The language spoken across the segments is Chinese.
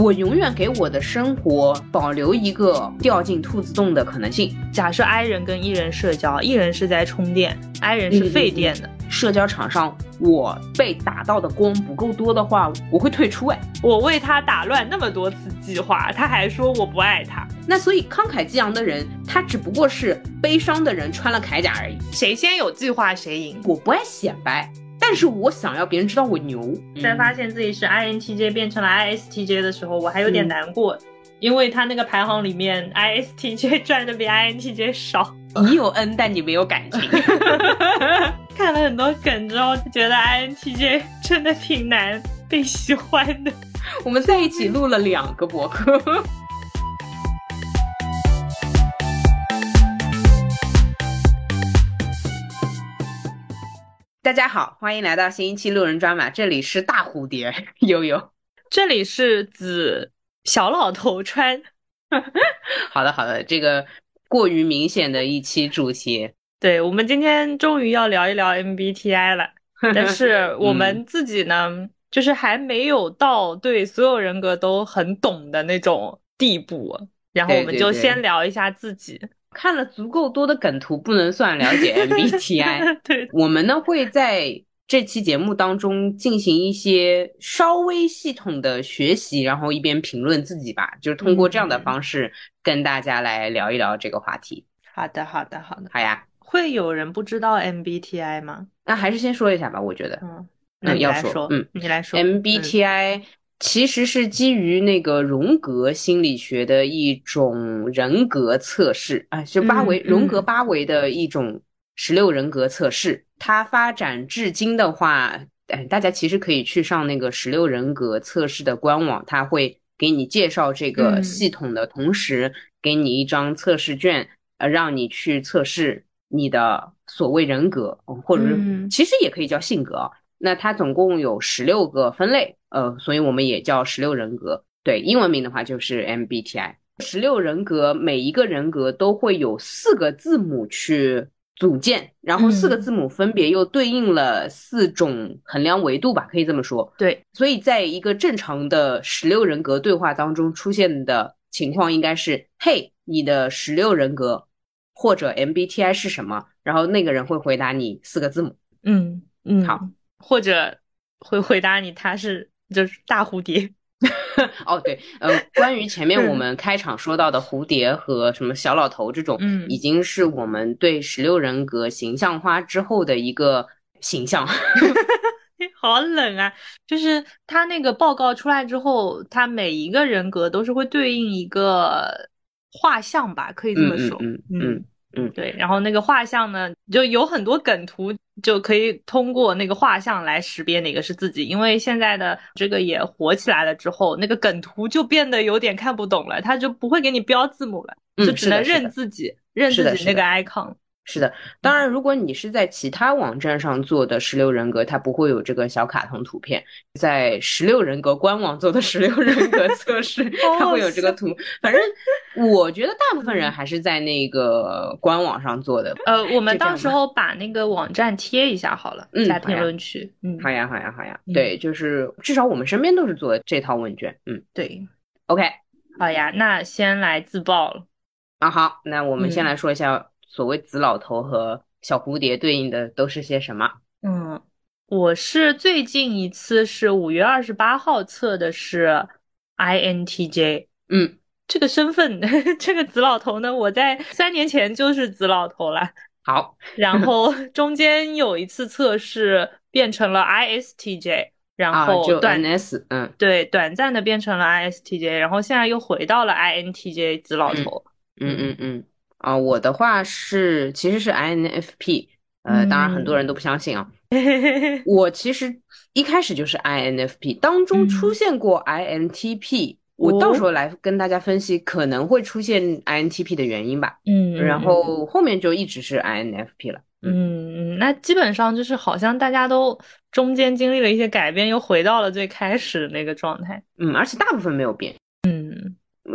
我永远给我的生活保留一个掉进兔子洞的可能性。假设 I 人跟 E 人社交，E 人是在充电，I 人是费电的。社交场上我被打到的光不够多的话，我会退出。哎，我为他打乱那么多次计划，他还说我不爱他。那所以慷慨激昂的人，他只不过是悲伤的人穿了铠甲而已。谁先有计划谁赢。我不爱显摆。但是我想要别人知道我牛。在发现自己是 INTJ 变成了 ISTJ 的时候，我还有点难过，因为他那个排行里面 ISTJ 赚的比 INTJ 少。你有恩，但你没有感情。看了很多梗之后，觉得 INTJ 真的挺难被喜欢的。我们在一起录了两个博客。大家好，欢迎来到新一期路人专马，这里是大蝴蝶 悠悠，这里是紫小老头川。好的好的，这个过于明显的一期主题，对我们今天终于要聊一聊 MBTI 了，但是我们自己呢，就是还没有到对所有人格都很懂的那种地步，然后我们就先聊一下自己。看了足够多的梗图，不能算了解 MBTI。对，我们呢会在这期节目当中进行一些稍微系统的学习，然后一边评论自己吧，就是通过这样的方式跟大家来聊一聊这个话题。好的，好的，好的，好呀。会有人不知道 MBTI 吗？那还是先说一下吧，我觉得。嗯，那你要说，嗯，你来说。MBTI。其实是基于那个荣格心理学的一种人格测试啊，就八维荣格八维的一种十六人格测试。它发展至今的话，哎，大家其实可以去上那个十六人格测试的官网，它会给你介绍这个系统的同时，给你一张测试卷，呃，让你去测试你的所谓人格，或者是其实也可以叫性格。那它总共有十六个分类。呃，所以我们也叫十六人格。对，英文名的话就是 MBTI。十六人格，每一个人格都会有四个字母去组建，然后四个字母分别又对应了四种衡量维度吧，可以这么说。对，所以在一个正常的十六人格对话当中出现的情况应该是：嘿，你的十六人格或者 MBTI 是什么？然后那个人会回答你四个字母。嗯嗯，好，或者会回答你他是。就是大蝴蝶，哦对，呃，关于前面我们开场说到的蝴蝶和什么小老头这种，嗯，已经是我们对十六人格形象化之后的一个形象。好冷啊！就是他那个报告出来之后，他每一个人格都是会对应一个画像吧，可以这么说。嗯嗯嗯，对。然后那个画像呢，就有很多梗图。就可以通过那个画像来识别哪个是自己，因为现在的这个也火起来了之后，那个梗图就变得有点看不懂了，他就不会给你标字母了，就只能认自己，认自己那个 icon。是的，当然，如果你是在其他网站上做的十六人格，它不会有这个小卡通图片。在十六人格官网做的十六人格 测试，它会有这个图。反正我觉得大部分人还是在那个官网上做的。呃，我们到时候把那个网站贴一下好了，在评论区。嗯，好呀，好呀，好呀。对，就是至少我们身边都是做这套问卷。嗯，对。OK，好呀，那先来自爆了。啊，好，那我们先来说一下。所谓紫老头和小蝴蝶对应的都是些什么？嗯，我是最近一次是五月二十八号测的是 INTJ。嗯，这个身份，这个紫老头呢，我在三年前就是紫老头了。好，然后中间有一次测试变成了 ISTJ，然后短 S，嗯，对，短暂的变成了 ISTJ，然后现在又回到了 INTJ 紫老头。嗯嗯嗯。啊，我的话是其实是 INFP，呃，当然很多人都不相信啊。我其实一开始就是 INFP，当中出现过 INTP，我到时候来跟大家分析可能会出现 INTP 的原因吧。嗯，然后后面就一直是 INFP 了。嗯，那基本上就是好像大家都中间经历了一些改变，又回到了最开始的那个状态。嗯，而且大部分没有变。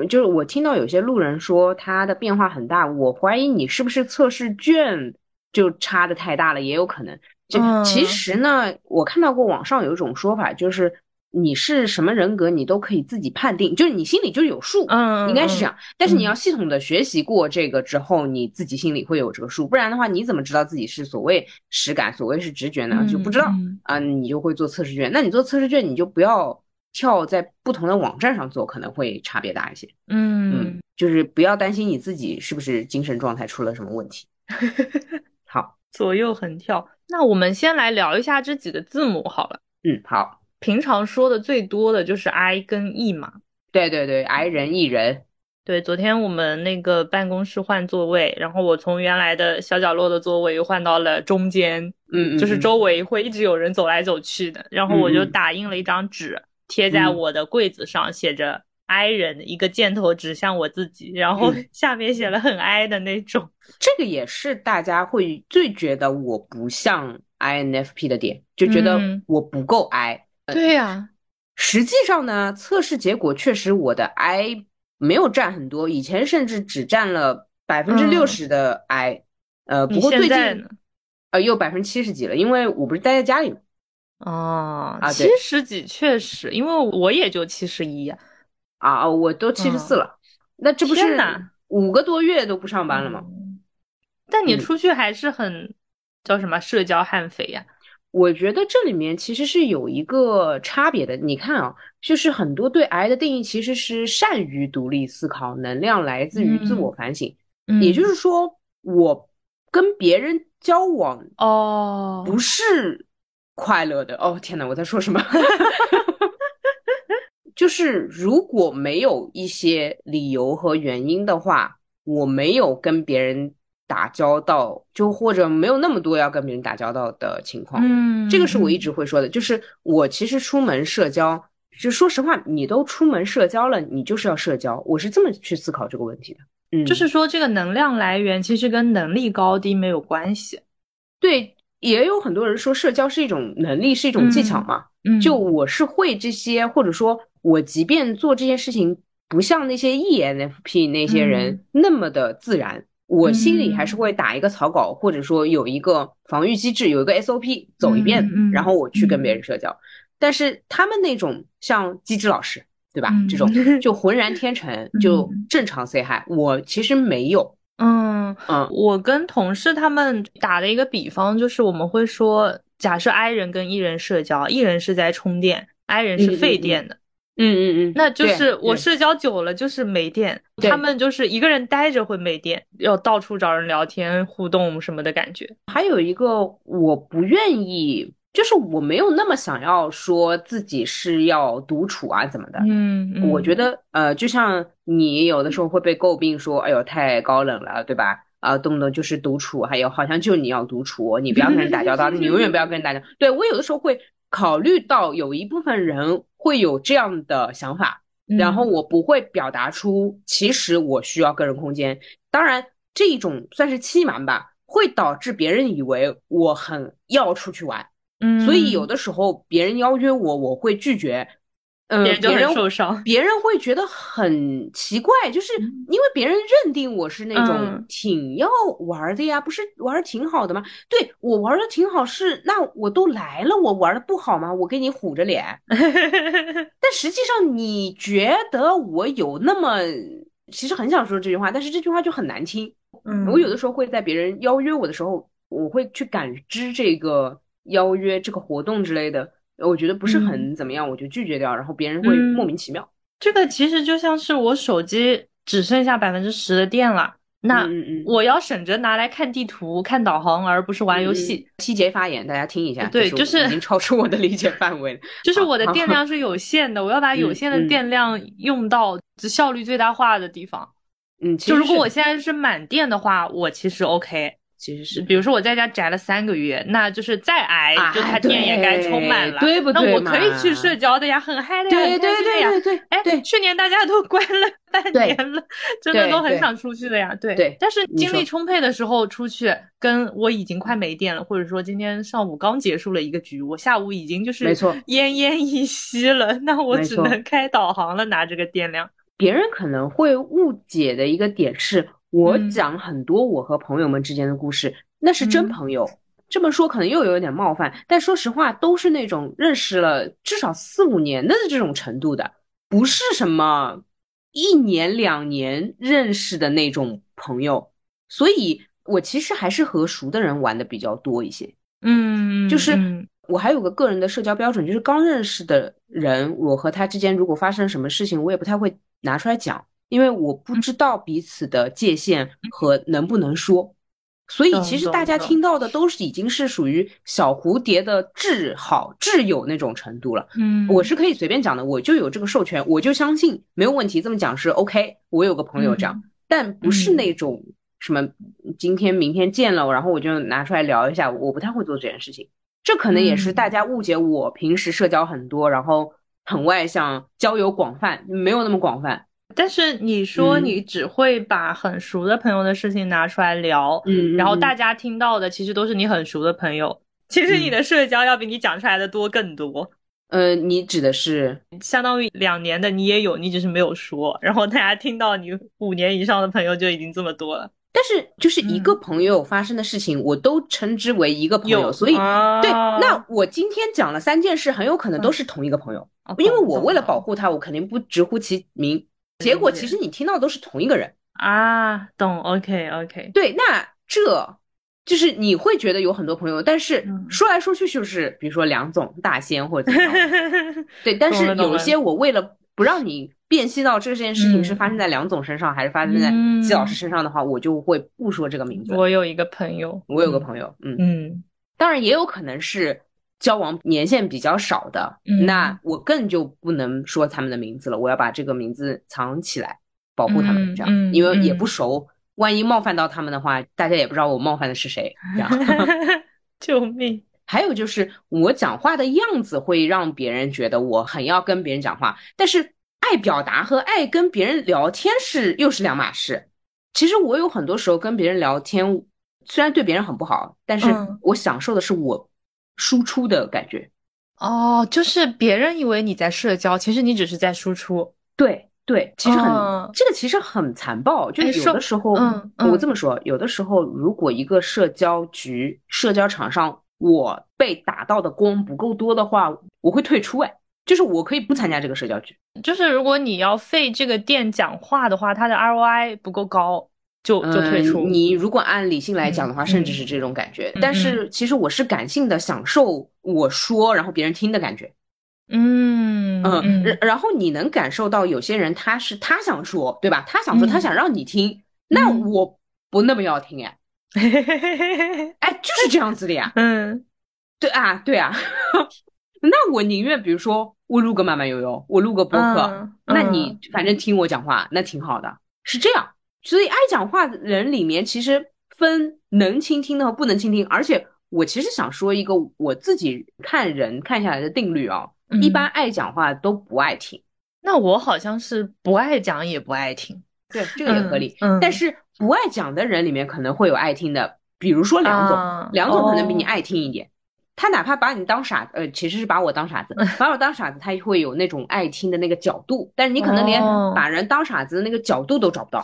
嗯。就是我听到有些路人说它的变化很大，我怀疑你是不是测试卷就差的太大了，也有可能。就其实呢，我看到过网上有一种说法，就是你是什么人格，你都可以自己判定，就是你心里就有数，嗯，应该是这样。但是你嗯要系统的学习过这个之后，你自己心里会有这个数，不然的话，你怎么知道自己是所谓实感，所谓是直觉呢？就不知道嗯啊，你就会做测试卷。那你做测试卷，你就不要跳在不同的网站上做，可能会差别大一些。嗯，就是不要担心你自己是不是精神状态出了什么问题。好，左右横跳。那我们先来聊一下这几个字母好了。嗯，好，平常说的最多的就是 I 跟 E 嘛。对对对，I 人 E 人，对，昨天我们那个办公室换座位，然后我从原来的小角落的座位又换到了中间，嗯，嗯就是嗯周围会一直有人走来走去的。然后我就打印了一张纸，贴在嗯我的柜子上，写着 I 人，一个箭头指向我自己，然后嗯下面写了很 I 的那种。这个也是大家会最觉得我不像 INFP 的点，就觉得嗯我不够 I。对呀、实际上呢，测试结果确实我的 I 没有占很多，以前甚至只占了百分之六十的 I，、呃，不过最近？呃又百分之七十几了，因为我不是待在家里嘛。哦，七十几确实，因为我也就七十一。啊，我都七十四了，那这不是五个多月都不上班了吗？嗯但你嗯出去还是很叫什么社交悍匪呀？我觉得这里面其实是有一个差别的。你看啊，就是很多对癌的定义其实是善于独立思考，能量来自于自我反省。嗯也就是说，我跟别人交往哦，不是快乐的。哦，天哪，我在说什么？就是如果没有一些理由和原因的话，我没有跟别人打交道，就或者没有那么多要跟别人打交道的情况。嗯，这个是我一直会说的，就是我其实出门社交，就说实话，你都出门社交了，你就是要社交，我是这么去思考这个问题的。嗯，就是说这个能量来源其实跟能力高低没有关系。对，也有很多人说社交是一种能力，是一种技巧嘛。嗯，就我是会这些，或者说我即便做这件事情，不像那些 ENFP 那些人那么的自然，我心里还是会打一个草稿，或者说有一个防御机制，有一个 SOP 走一遍，嗯嗯然后我去跟别人社交。但是他们那种像机智老师，对吧？嗯这种就浑然天成，就正常 say hi，我其实没有。嗯嗯。我跟同事他们打的一个比方就是，我们会说，假设 I 人跟 E 人社交，E 人是在充电，I 人是费电的，嗯嗯嗯，那就是我社交久了就是没电，他们就是一个人待着会没电，要到处找人聊天互动什么的感觉。还有一个我不愿意，就是我没有那么想要说自己是要独处啊怎么的。嗯，我觉得呃，就像你有的时候会被诟病说，哎呦太高冷了，对吧？啊，动不动就是独处，还有好像就你要独处，你不要跟人打交道，你永远不要跟人打交道。对我有的时候会考虑到有一部分人会有这样的想法，嗯然后我不会表达出，其实我需要个人空间。当然，这一种算是欺瞒吧，会导致别人以为我很要出去玩，嗯，所以有的时候别人邀约我，我会拒绝。嗯、别人受伤。别人会觉得很奇怪，就是因为别人认定我是那种嗯挺要玩的呀，不是玩的挺好的吗？对我玩的挺好是，那我都来了，我玩的不好吗？我给你虎着脸。但实际上，你觉得我有那么，其实很想说这句话，但是这句话就很难听。嗯我有的时候会在别人邀约我的时候，我会去感知这个邀约、这个活动之类的，我觉得不是很怎么样，我就拒绝掉，然后别人会嗯莫名其妙。这个其实就像是我手机只剩下百分之十的电了，那我要省着拿来看地图、看导航，而不是玩游戏。细节发言，大家听一下。对就是已经超出我的理解范围了。就是我的电量是有限的，我要把有限的电量用到效率最大化的地方。嗯，其就如果我现在是满电的话，我其实 OK。其实是比如说我在家宅了三个月，那就是再挨，啊就它电也该充满了，对对不对那我可以去社交的呀，很嗨的呀，很对对。对对对哎，对去年大家都关了半对年了，真的都很想出去的呀。对对但是精力充沛的时候出去，跟我已经快没电了，或者说今天上午刚结束了一个局，我下午已经就是没错奄奄一息了，那我只能开导航了，拿这个电量。别人可能会误解的一个点是，我嗯讲很多我和朋友们之间的故事，那是真嗯朋友。这么说可能又有点冒犯，但说实话，都是那种认识了至少四五年的这种程度的，不是什么一年两年认识的那种朋友。所以，我其实还是和熟的人玩的比较多一些。嗯，就是我还有个个人的社交标准，就是刚认识的人，我和他之间如果发生什么事情，我也不太会拿出来讲，因为我不知道彼此的界限和能不能说。所以其实大家听到的都是已经是属于小蝴蝶的挚好挚友那种程度了。嗯，我是可以随便讲的，我就有这个授权，我就相信没有问题。这么讲是 OK。我有个朋友这样，但不是那种什么今天明天见了，然后我就拿出来聊一下。我不太会做这件事情，这可能也是大家误解我平时社交很多，然后很外向，交友广泛，没有那么广泛。但是你说你只会把很熟的朋友的事情拿出来聊，嗯，然后大家听到的其实都是你很熟的朋友，其实你的社交要比你讲出来的多更多。呃，你指的是？相当于两年的你也有，你只是没有说，然后大家听到你五年以上的朋友就已经这么多了。但是就是一个朋友发生的事情，我都称之为一个朋友，所以对，那我今天讲了三件事，很有可能都是同一个朋友，因为我为了保护他，我肯定不直呼其名。结果其实你听到都是同一个人啊，懂？OK OK，对，那这就是你会觉得有很多朋友，但是说来说去就是，比如说梁总、大仙或者怎么样，对。但是有一些我为了不让你辨析到这件事情是发生在梁总身上还是发生在季老师身上的话，我就会不说这个名字。我有一个朋友，我有个朋友，嗯嗯，当然也有可能是。交往年限比较少的，那我更就不能说他们的名字了。我要把这个名字藏起来，保护他们，这样，因为也不熟，万一冒犯到他们的话，大家也不知道我冒犯的是谁。这样，救命！还有就是我讲话的样子会让别人觉得我很要跟别人讲话，但是爱表达和爱跟别人聊天是又是两码事。其实我有很多时候跟别人聊天，虽然对别人很不好，但是我享受的是我。输出的感觉，哦，就是别人以为你在社交，其实你只是在输出。对对，其实很这个其实很残暴，就是有的时候，我这么说，有的时候如果一个社交局、社交场上我被打到的光不够多的话，我会退出。哎，就是我可以不参加这个社交局。就是如果你要费这个电讲话的话，它的 ROI 不够高。就就退出。你如果按理性来讲的话，甚至是这种感觉。但是其实我是感性的，享受我说，然后别人听的感觉。嗯嗯。然然后你能感受到有些人他是他想说，对吧？他想说，他想让你听。那我不那么要听哎。哎，就是这样子的呀。嗯。对啊，对啊。那我宁愿比如说我录个慢慢悠悠，我录个播客，那你反正听我讲话，那挺好的，是这样。所以爱讲话的人里面，其实分能倾听的和不能倾听。而且我其实想说一个我自己看人看下来的定律啊，一般爱讲话都不爱听。那我好像是不爱讲也不爱听，对，这个也合理。但是不爱讲的人里面可能会有爱听的，比如说梁总，梁总可能比你爱听一点。他哪怕把你当傻，呃，其实是把我当傻子，把我当傻子，他会有那种爱听的那个角度。但是你可能连把人当傻子的那个角度都找不到。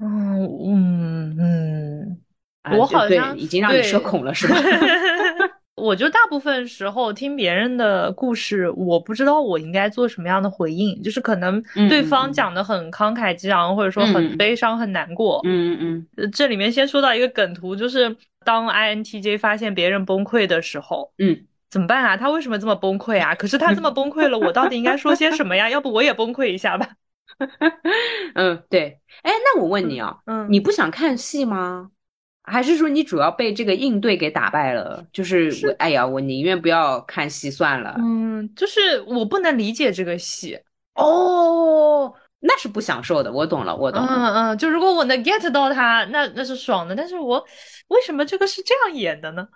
嗯嗯嗯，我好像已经让你社恐了，是吧？我就大部分时候听别人的故事，我不知道我应该做什么样的回应，就是可能对方讲的很慷慨激昂，或者说很悲伤、很难过。嗯嗯嗯。这里面先说到一个梗图，就是当 INTJ 发现别人崩溃的时候，嗯，怎么办啊？他为什么这么崩溃啊？可是他这么崩溃了，我到底应该说些什么呀？要不我也崩溃一下吧？嗯，对。哎，那我问你啊，嗯，你不想看戏吗？还是说你主要被这个应对给打败了？就是我，哎呀，我宁愿不要看戏算了。嗯，就是我不能理解这个戏哦，那是不享受的。我懂了，我懂。嗯嗯，就如果我能 get 到他，那那是爽的。但是我为什么这个是这样演的呢？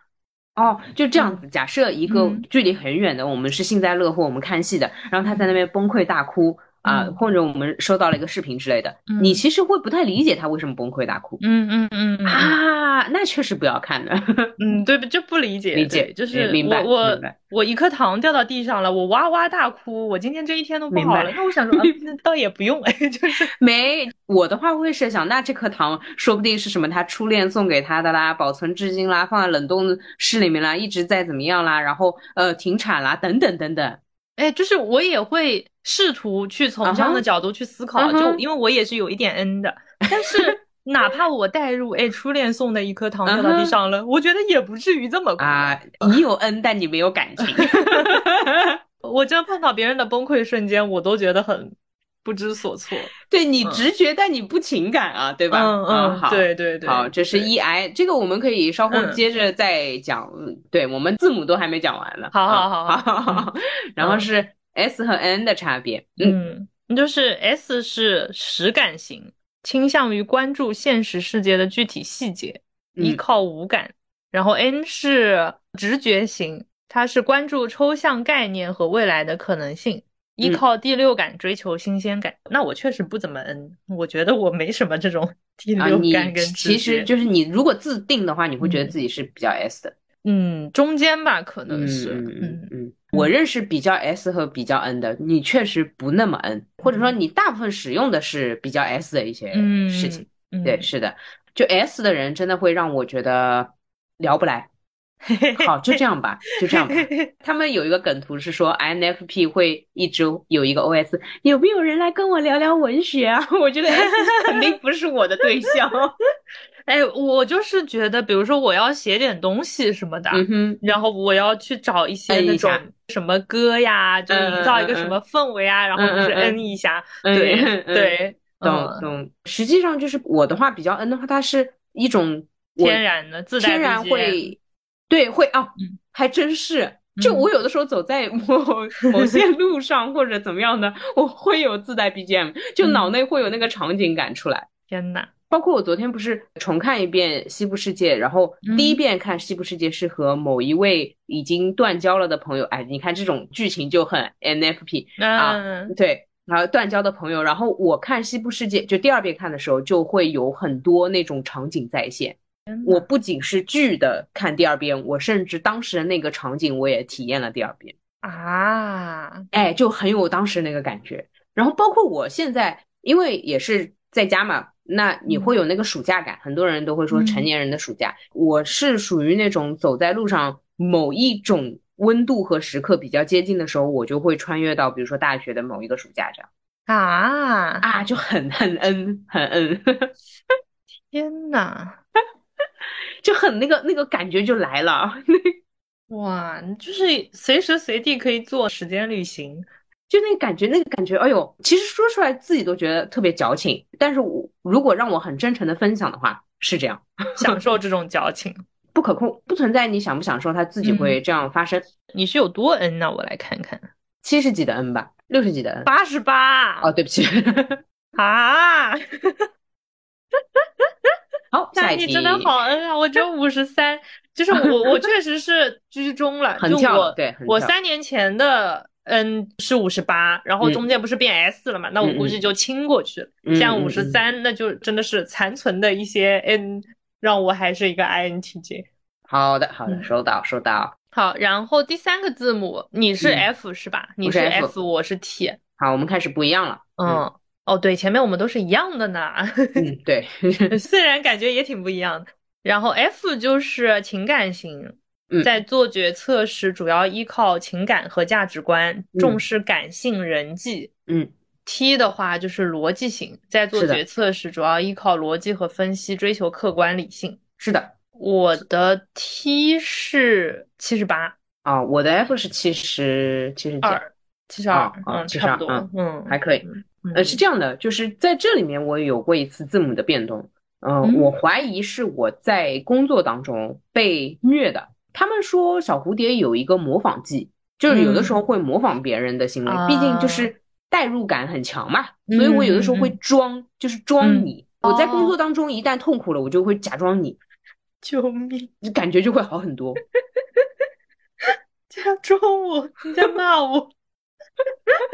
哦，就这样子。假设一个距离很远的，我们是幸灾乐祸，我们看戏的，然后他在那边崩溃大哭。啊，嗯或者我们收到了一个视频之类的，嗯你其实会不太理解他为什么崩溃大哭。嗯嗯嗯啊，那确实不要看的。嗯，对，就不理解，理解就是明白我我我一颗糖掉到地上了，我哇哇大哭，我今天这一天都不好了。那我想说，啊，那倒也不用，哎，就是没，我的话会设想，那这颗糖说不定是什么他初恋送给他的啦，保存至今啦，放在冷冻室里面啦，一直在怎么样啦，然后呃停产啦，等等等等。哎，就是我也会试图去从这样的角度去思考，就因为我也是有一点 N 的，但是 哪怕我带入，哎，初恋送的一颗糖掉到地上了，我觉得也不至于这么哭。啊，你有恩，但你没有感情。我真的碰到别人的崩溃瞬间，我都觉得很不知所措。对你嗯直觉，但你不情感啊，对吧？嗯嗯，好，对对对，好，这是对 E I，这个我们可以稍后嗯接着再讲。嗯对我们字母都还没讲完呢。好好好好好好。然后是 S 和 N 的差别。嗯嗯，就是 S 是实感型，倾向于关注现实世界的具体细节，依嗯靠五感。然后 N 是直觉型，它是关注抽象概念和未来的可能性，依嗯靠第六感追求新鲜感。那我确实不怎么 N，我觉得我没什么这种 第啊，你六感跟直其实。就是你如果自定的话，你会觉得嗯自己是比较 S 的。嗯，中间吧，可能嗯是，嗯嗯我认识比较 S 和比较 N 的，你确实不那么 N，或者说你大部分使用的是比较 S 的一些嗯事情。嗯，对，是的，就 S 的人真的会让我觉得聊不来。好，就这样吧，就这样吧。他们有一个梗图是说 INFP 会一直有一个 OS，有没有人来跟我聊聊文学啊？我觉得肯定不是我的对象。哎，我就是觉得，比如说我要写点东西什么的，然后我要去找一些那种什么歌呀，就嗯营造一个嗯什么氛围啊，然后就是嗯一下，嗯对嗯嗯对，懂嗯懂。实际上就是我的话比较 N 的话，它是一种天然的天然会，对，会啊嗯，还真是。就嗯我有的时候走在某 某些路上或者怎么样的，我会有自带 BGM，就嗯脑内会有那个场景感出来。天呐，包括我昨天不是重看一遍《西部世界》，然后第一嗯遍看《西部世界》是和某一位已经断交了的朋友，哎，你看这种剧情就很 NFP，啊嗯对，然后断交的朋友，然后我看《西部世界》就第二遍看的时候，就会有很多那种场景再现。我不仅是剧的看第二遍，我甚至当时的那个场景我也体验了第二遍，啊，哎，就很有当时那个感觉。然后包括我现在，因为也是在家嘛，那你会有那个暑假感，很多人都会说嗯。成年人的暑假，我是属于那种走在路上某一种温度和时刻比较接近的时候，我就会穿越到比如说大学的某一个暑假这样。啊，啊，就很很恩很恩，天呐，就很那个那个感觉就来了，哇，就是随时随地可以做时间旅行，就那个感觉，那个感觉，哎呦，其实说出来自己都觉得特别矫情，但是我如果让我很真诚的分享的话，是这样，享受这种矫情。不可控，不存在你享不享受，它自己会这样发生。你是有多 N 呢？我来看看，七十几的 N 吧，六十几的 N。八十八哦，对不起，啊！好，下一题。那你真的好恩啊！我只有五十三，就是我我确实是居中了，就很跳我对跳我三年前的 N 是五十八，然后嗯中间不是变 S 了嘛？那我估计就清过去了。嗯现在嗯五十三，那就真的是残存的一些 N，让我还是一个 INTJ。好的，好的，嗯收到，收到。好，然后第三个字母你是嗯 F 是吧？你我是 F，我是 T。好，我们开始不一样了。嗯，哦，对，前面我们都是一样的呢。嗯，对，虽然感觉也挺不一样的。然后 F 就是情感型，嗯在做决策时主要依靠情感和价值观，重视感性人际。嗯 T 的话就是逻辑型，在做决策时主要依靠逻辑和分析，追求客观理性。是的。我的 T 是七十八啊，我的 F 是七十七十几，二，七十二嗯，72差不多嗯，嗯，还可以。嗯呃，是这样的，就是在这里面我有过一次字母的变动，嗯、嗯我怀疑是我在工作当中被虐的。他们说小蝴蝶有一个模仿技，就是有的时候会模仿别人的行为，啊毕竟就是代入感很强嘛，所以我有的时候会装，就是装你。我在工哦作当中一旦痛苦了，我就会假装你，救命！感觉就会好很多。假装我，你在骂我。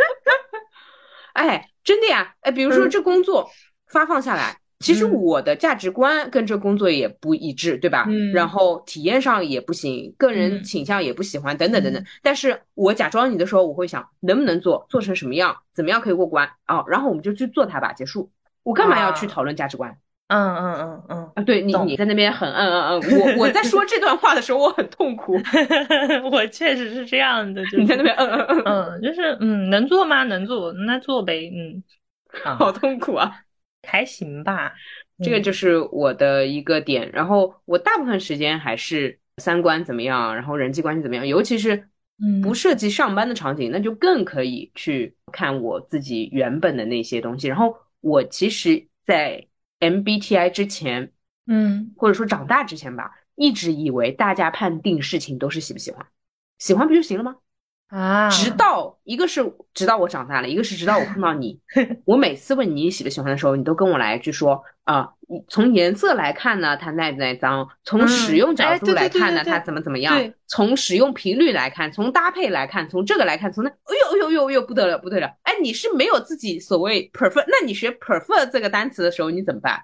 哎，真的呀，哎，比如说这工作发放下来，其实我的价值观跟这工作也不一致，对吧？嗯然后体验上也不行，个人嗯倾向也不喜欢，等等等等。但是我假装你的时候，我会想能不能做，做成什么样，怎么样可以过关啊？然后我们就去做它吧，结束。我干嘛要去啊讨论价值观？嗯嗯嗯嗯，啊，对你，你在那边很嗯嗯嗯，我我在说这段话的时候，我很痛苦。我确实是这样的，就你在那边嗯嗯嗯，嗯，就是嗯，能做吗？能做，那做呗，嗯，啊，好痛苦啊！还行吧，这个嗯就是我的一个点。然后我大部分时间还是三观怎么样，然后人际关系怎么样，尤其是嗯不涉及上班的场景，那就更可以去看我自己原本的那些东西。然后我其实，在 MBTI 之前，嗯或者说长大之前吧，一直以为大家判定事情都是喜不喜欢，喜欢不就行了吗？啊，直到一个是直到我长大了，一个是直到我碰到你，我每次问你喜不喜欢的时候，你都跟我来一句说啊，你从颜色来看呢，它耐不耐脏；从嗯使用角哎度来看呢，对对它怎么怎么样；从使用频率来看，从搭配来看，从这个来看，从那，哎呦哎呦哎呦哎呦不得了不得了！哎，你是没有自己所谓 prefer，那你学 prefer 这个单词的时候，你怎么办？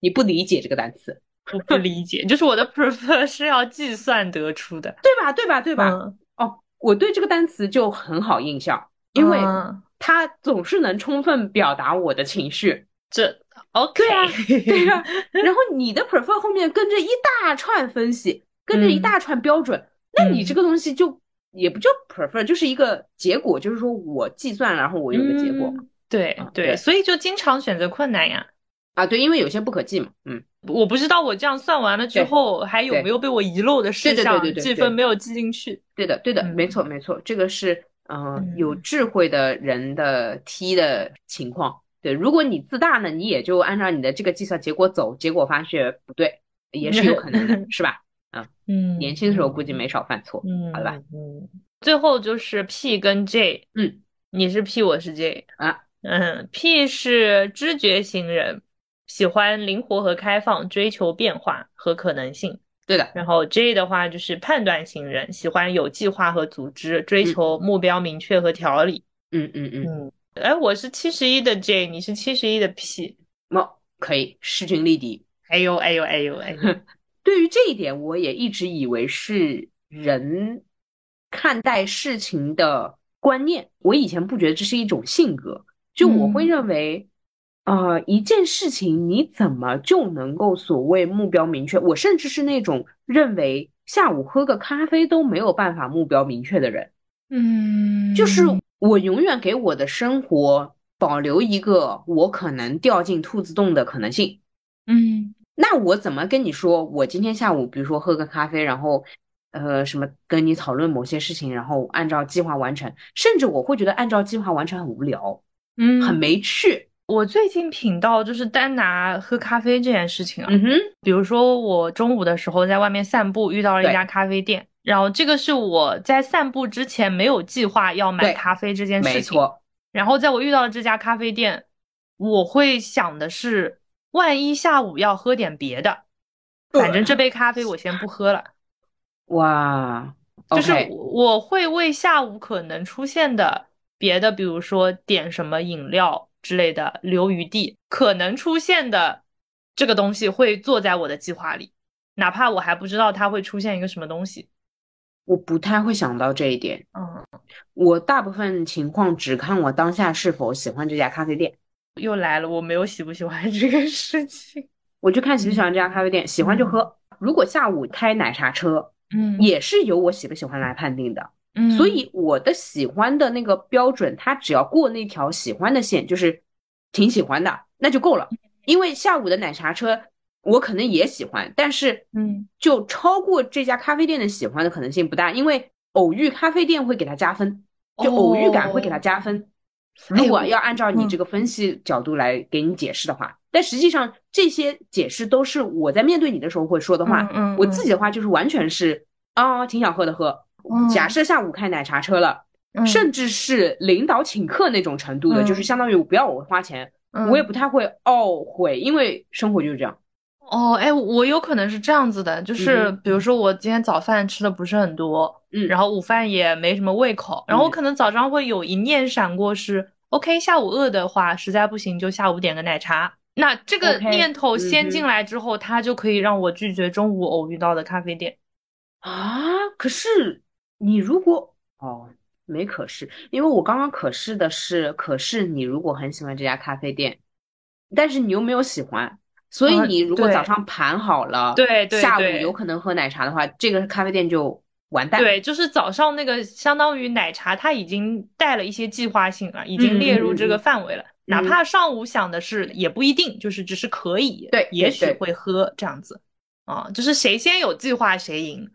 你不理解这个单词，我不理解，就是我的 prefer 是要计算得出的，对吧？对吧？对吧？嗯哦，我对这个单词就很好印象，因为嗯它总是能充分表达我的情绪。这 OK，对啊，对啊。然后你的 prefer 后面跟着一大串分析，跟着一大串标准，那你这个东西就也不叫 prefer，就是一个结果，就是说我计算，然后我有个结果对对，所以就经常选择困难呀。啊，对，因为有些不可记嘛，嗯，我不知道我这样算完了之后，还有没有被我遗漏的事对对对项对对对计分没有记进去。对的，对的，嗯没错，没错，这个是嗯、有智慧的人的 T 的情况。对，如果你自大呢，你也就按照你的这个计算结果走，结果发现不对，也是有可能的，是吧？嗯，年轻的时候估计没少犯错，嗯，好了吧？嗯，最后就是 P 跟 J，嗯，你是 P，我是 J 啊，嗯，P 是知觉型人，喜欢灵活和开放，追求变化和可能性。对的，然后 J 的话就是判断型人，喜欢有计划和组织，追求目标明确和条理。嗯嗯嗯，嗯，哎，我是七十一的 J，你是七十一的 P。哦，可以势均力敌。哎呦哎呦哎呦哎呦！对于这一点，我也一直以为是人看待事情的观念。我以前不觉得这是一种性格，就我会嗯认为，呃，一件事情你怎么就能够所谓目标明确？我甚至是那种认为下午喝个咖啡都没有办法目标明确的人。嗯，就是我永远给我的生活保留一个我可能掉进兔子洞的可能性。嗯那我怎么跟你说？我今天下午，比如说喝个咖啡，然后，呃，什么跟你讨论某些事情，然后按照计划完成，甚至我会觉得按照计划完成很无聊，嗯，很没趣。我最近品到就是单拿喝咖啡这件事情啊，嗯哼，比如说我中午的时候在外面散步，遇到了一家咖啡店，然后这个是我在散步之前没有计划要买咖啡这件事情，没错，然后在我遇到了这家咖啡店，我会想的是，万一下午要喝点别的，反正这杯咖啡我先不喝了。哇，就是我会为下午可能出现的别的，比如说点什么饮料之类的留余地，可能出现的这个东西会做在我的计划里，哪怕我还不知道它会出现一个什么东西。我不太会想到这一点。嗯，我大部分情况只看我当下是否喜欢这家咖啡店，又来了，我没有喜不喜欢这个事情。我就看喜不喜欢这家咖啡店，喜欢就喝。如果下午开奶茶车，嗯也是由我喜不喜欢来判定的。嗯，所以我的喜欢的那个标准，他只要过那条喜欢的线，就是挺喜欢的，那就够了。因为下午的奶茶车，我可能也喜欢，但是嗯就超过这家咖啡店的喜欢的可能性不大，因为偶遇咖啡店会给他加分，就偶遇感会给他加分。如果要按照你嗯这个分析角度来给你解释的话，但实际上这些解释都是我在面对你的时候会说的话。嗯嗯我自己的话就是完全是啊、挺想喝的喝。嗯假设下午开奶茶车了，嗯甚至是领导请客那种程度的，嗯就是相当于我不要我花钱，嗯我也不太会懊悔，因为生活就是这样。哦，哎，我有可能是这样子的，就是比如说我今天早饭吃的不是很多，嗯然后午饭也没什么胃口，然后我嗯可能早上会有一念闪过是，OK，下午饿的话，实在不行就下午点个奶茶。那这个念头先进来之后，它就可以让我拒绝中午偶遇到的咖啡店。啊，可是你如果哦，没可是，因为我刚刚可是的是，可是你如果很喜欢这家咖啡店，但是你又没有喜欢，所以啊你如果早上盘好了，对对下午有可能喝奶茶的话，这个咖啡店就完蛋。对，就是早上那个相当于奶茶，它已经带了一些计划性了，已经嗯列入这个范围了。哪嗯怕上午想的是，也不一定，就是只是可以，对也许会喝这样子。啊，就是谁先有计划谁赢。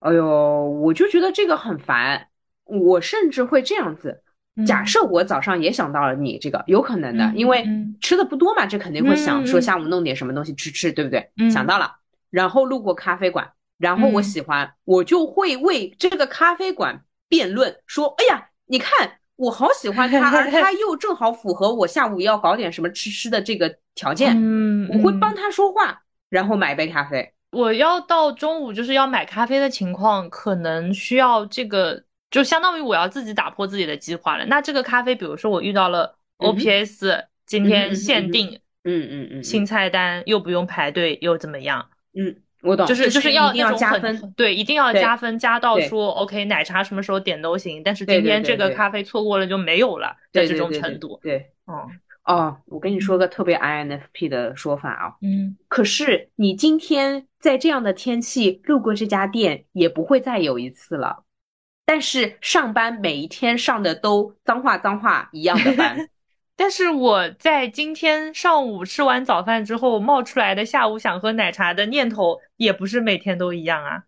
哎呦，我就觉得这个很烦，我甚至会这样子。假嗯设我早上也想到了你这个，有可能的，嗯因为嗯吃的不多嘛，这肯定会想说下午弄点什么东西吃吃，对不对？嗯想到了，然后路过咖啡馆，然后我嗯喜欢，我就会为这个咖啡馆辩论，说，哎呀，你看我好喜欢它，而他又正好符合我下午要搞点什么吃吃的这个条件，我会帮他说话，然后买一杯咖啡。我要到中午就是要买咖啡的情况，可能需要这个，就相当于我要自己打破自己的计划了。那这个咖啡，比如说我遇到了嗯 OPS，、今天限定嗯嗯嗯，新菜单，又不用排队，又怎么样？嗯，我懂，就是就是要那种很加分。对，一定要对加分，加到对说 OK 奶茶什么时候点都行，但是今天这个咖啡错过了就没有了的这种程度。对，嗯哦，我跟你说个特别 INFP 的说法啊，嗯，可是你今天在这样的天气路过这家店，也不会再有一次了。但是上班每一天上的都脏话脏话一样的班，但是我在今天上午吃完早饭之后冒出来的下午想喝奶茶的念头，也不是每天都一样啊。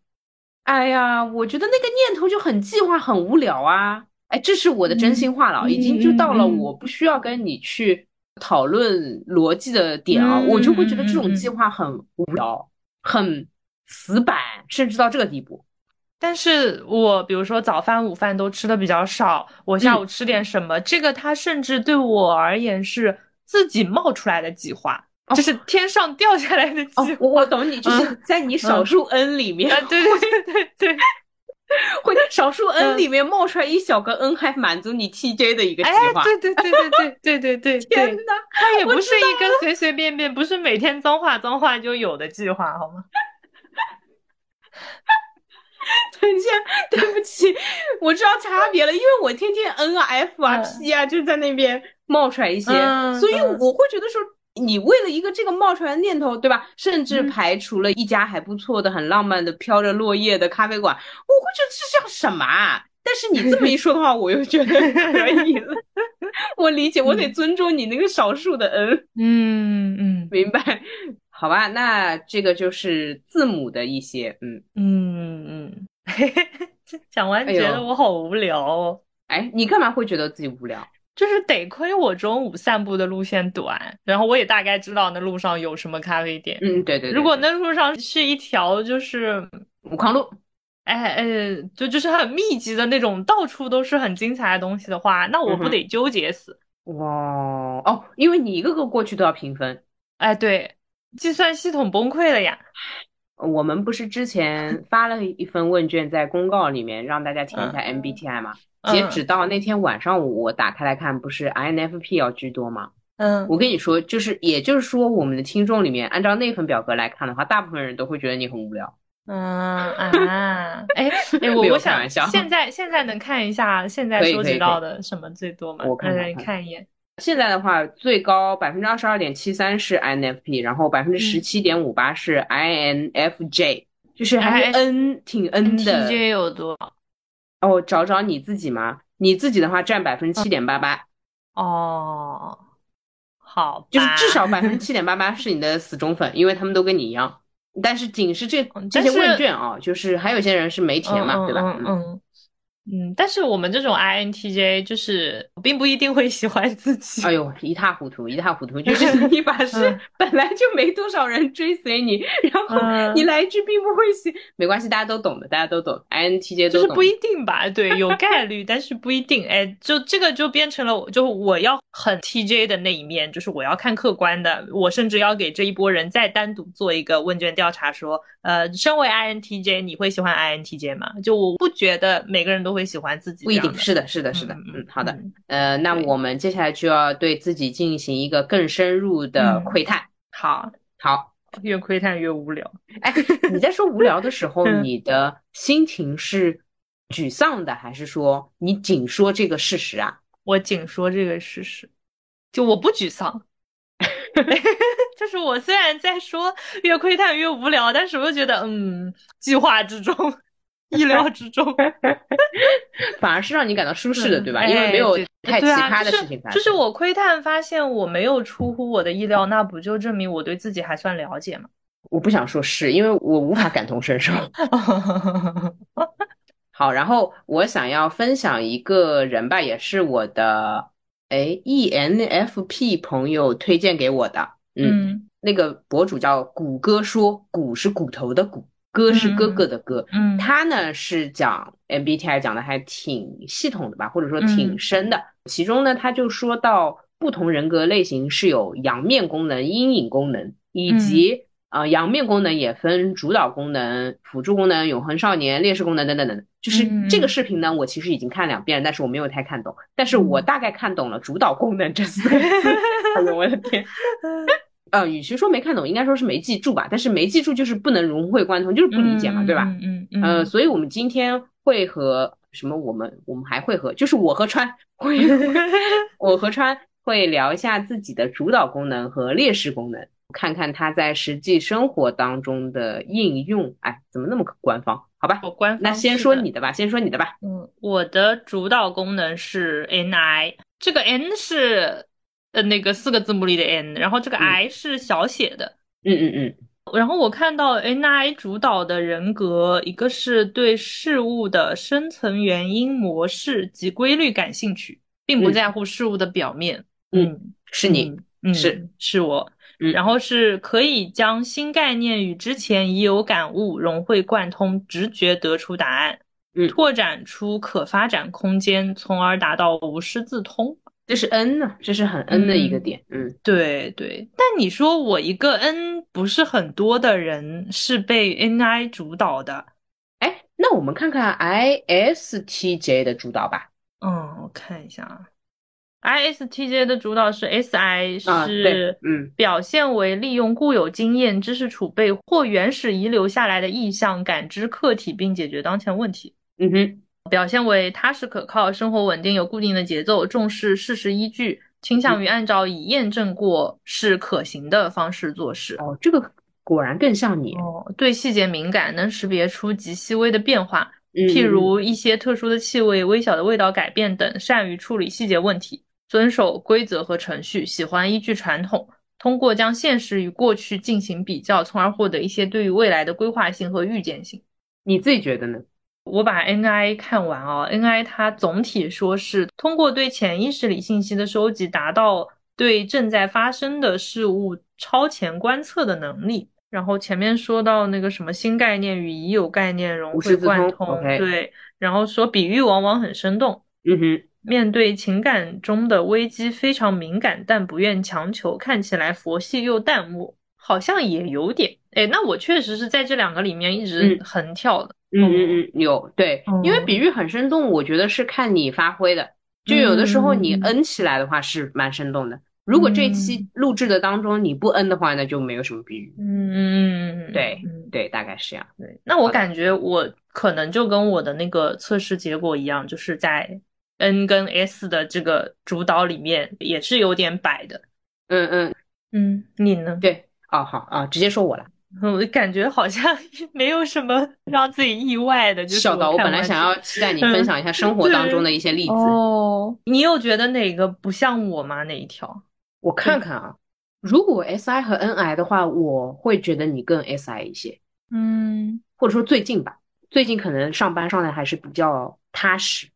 哎呀，我觉得那个念头就很计划，很无聊啊。哎，这是我的真心话了，嗯已经就到了我不需要跟你去讨论逻辑的点啊，嗯我就会觉得这种计划很无聊，很死板，甚至到这个地步。但是我比如说早饭、午饭都吃的比较少，我下嗯午吃点什么，这个它甚至对我而言是自己冒出来的计划，哦。就是天上掉下来的哦计，划。我我懂你，就是在你少数 N 里面，啊，对对对对对，会在少数 N 嗯里面冒出来一小个 N，还满足你 TJ 的一个计哎，划。对对对对对对对对，对天呐，它也不是一个随随便便，不是每天脏话脏话就有的计划，好吗？等一下，对不起，我知道差别了，因为我天天 N 啊 F 啊嗯 P 啊，就在那边冒出来一些，嗯所以嗯我会觉得说，你为了一个这个冒出来的念头，对吧？甚至嗯排除了一家还不错的、很浪漫的飘着落叶的咖啡馆，我会觉得这叫什么啊？但是你这么一说的话，我又觉得可以了。我理解，我得尊重你那个少数的嗯嗯嗯明白？好吧，那这个就是字母的一些，嗯。嗯嗯，讲完觉得我好无聊哦。哎，你干嘛会觉得自己无聊？就是得亏我中午散步的路线短，然后我也大概知道那路上有什么咖啡店。嗯，对对对。如果那路上是一条就是，武康路，哎哎，就就是很密集的那种，到处都是很精彩的东西的话，那我不得纠结死？哇哦，因为你一个个过去都要评分。哎，对，计算系统崩溃了呀。我们不是之前发了一份问卷在公告里面让大家填一下嗯 MBTI 吗？嗯截止到那天晚上我打开来看，不是 INFP 要居多吗？嗯我跟你说，就是也就是说，我们的听众里面，按照那份表格来看的话，大部分人都会觉得你很无聊。嗯啊，哎 哎，我我想现在现在能看一下现在收集到的什么最多吗？我看让你看一眼。现在的话，最高百分之二十二点七三是 INFP，然后百分之十七点五八是 INFJ，、就是还 N 挺 N 的。TJ 有多少？哦，找找你自己吗？你自己的话占百分之七点八八，哦，好，就是至少百分之七点八八是你的死忠粉，因为他们都跟你一样。但是仅是这嗯这些问卷啊，就是还有些人是没填嘛，嗯对吧？嗯嗯嗯，但是我们这种 INTJ 就是并不一定会喜欢自己。哎呦，一塌糊涂，一塌糊涂，就是 你把是嗯本来就没多少人追随你，然后嗯你来一句并不会喜，没关系，大家都懂的，大家都懂，INTJ 都懂就是不。一定吧，对，有 概率，但是不一定。哎，就这个就变成了，就我要很 TJ 的那一面，就是我要看客观的，我甚至要给这一波人再单独做一个问卷调查，说，呃，身为 INTJ，你会喜欢 INTJ 吗？就我不觉得每个人都会会喜欢自己。不一定是的，是的，是的。嗯嗯，好的。呃，那我们接下来就要对自己进行一个更深入的窥探。好，好，越窥探越无聊。哎，你在说无聊的时候，嗯 你的心情是沮丧的，还是说你仅说这个事实啊？我仅说这个事实，就我不沮丧。就是我虽然在说越窥探越无聊，但是我又觉得，嗯，计划之中，意料之中，反而是让你感到舒适的，嗯对吧？因为没有太奇葩的事情发生。就是我窥探发现我没有出乎我的意料，那不就证明我对自己还算了解吗？我不想说是，因为我无法感同身受。好，然后我想要分享一个人吧，也是我的哎 ENFP 朋友推荐给我的，嗯，嗯那个博主叫谷歌说，谷是骨头的骨，哥是哥哥的哥，嗯他呢是讲 MBTI 讲的还挺系统的吧，或者说挺嗯深的。其中呢，他就说到不同人格类型是有阳面功能、阴影功能，以及、呃阳面功能也分主导功能、辅助功能、永恒少年、烈士功能等等等等。就是嗯这个视频呢，我其实已经看两遍了，但是我没有太看懂，但是我大概看懂了主导功能这四个字。哎呦我的天！呃，与其说没看懂，应该说是没记住吧。但是没记住就是不能融会贯通，就是不理解嘛，对吧？嗯嗯呃，所以我们今天会和什么？我们我们还会和，就是我和川会，我和川会聊一下自己的主导功能和劣势功能，看看它在实际生活当中的应用。哎，怎么那么官方？好吧，我官方那先说你的吧，先说你的吧。嗯，我的主导功能是 Ni，这个 N 是呃那个四个字母里的 N，然后这个嗯 I 是小写的。嗯嗯嗯然后我看到 Ni 主导的人格，一个是对事物的深层原因、模式及规律感兴趣，并不嗯在乎事物的表面。嗯，是你。嗯，是是我。嗯然后是可以将新概念与之前已有感悟融会贯通，直觉得出答案，嗯拓展出可发展空间，从而达到无师自通。这是 N 呢，这是很 N 的一个点。嗯对对，但你说我一个 N 不是很多的人是被 Ni 主导的，哎，那我们看看 ISTJ 的主导吧。嗯，我看一下啊，ISTJ 的主导是 SI，是嗯表现为利用固有经验、知识储备或原始遗留下来的意向感知客体并解决当前问题。嗯哼，表现为踏实可靠、生活稳定、有固定的节奏、重视事实依据，倾向于按照已验证过是可行的方式做事。哦，这个果然更像你。哦，对细节敏感，能识别出极细微的变化，嗯譬如一些特殊的气味、微小的味道改变等，善于处理细节问题，遵守规则和程序，喜欢依据传统，通过将现实与过去进行比较，从而获得一些对于未来的规划性和预见性。你自己觉得呢？我把 NI 看完啊，NI 它总体说是通过对潜意识里信息的收集，达到对正在发生的事物超前观测的能力。然后前面说到那个什么新概念与已有概念融会贯通对，然后说比喻往往很生动，嗯哼，面对情感中的危机非常敏感，但不愿强求，看起来佛系又淡漠，好像也有点。哎，那我确实是在这两个里面一直嗯横跳的。嗯嗯嗯，有对，因为嗯比喻很生动，我觉得是看你发挥的。就有的时候你嗯 N 起来的话是蛮生动的，如果这期录制的当中你不 N 的话，那就没有什么比喻。嗯嗯嗯，对嗯对，大概是这样。对。那我感觉我可能就跟我的那个测试结果一样，就是在 N 跟 S 的这个主导里面也是有点摆的。嗯嗯，嗯，你呢？对，哦好啊，直接说我了。我感觉好像 没有什么让自己意外的，就是笑到，我本来想要期待你分享一下生活当中的一些例子，哦，你有觉得哪个不像我吗？哪一条？我看看啊。如果 SI 和 NI 的话，我会觉得你更 SI 一些，嗯，或者说最近吧，最近可能上班上的还是比较踏实，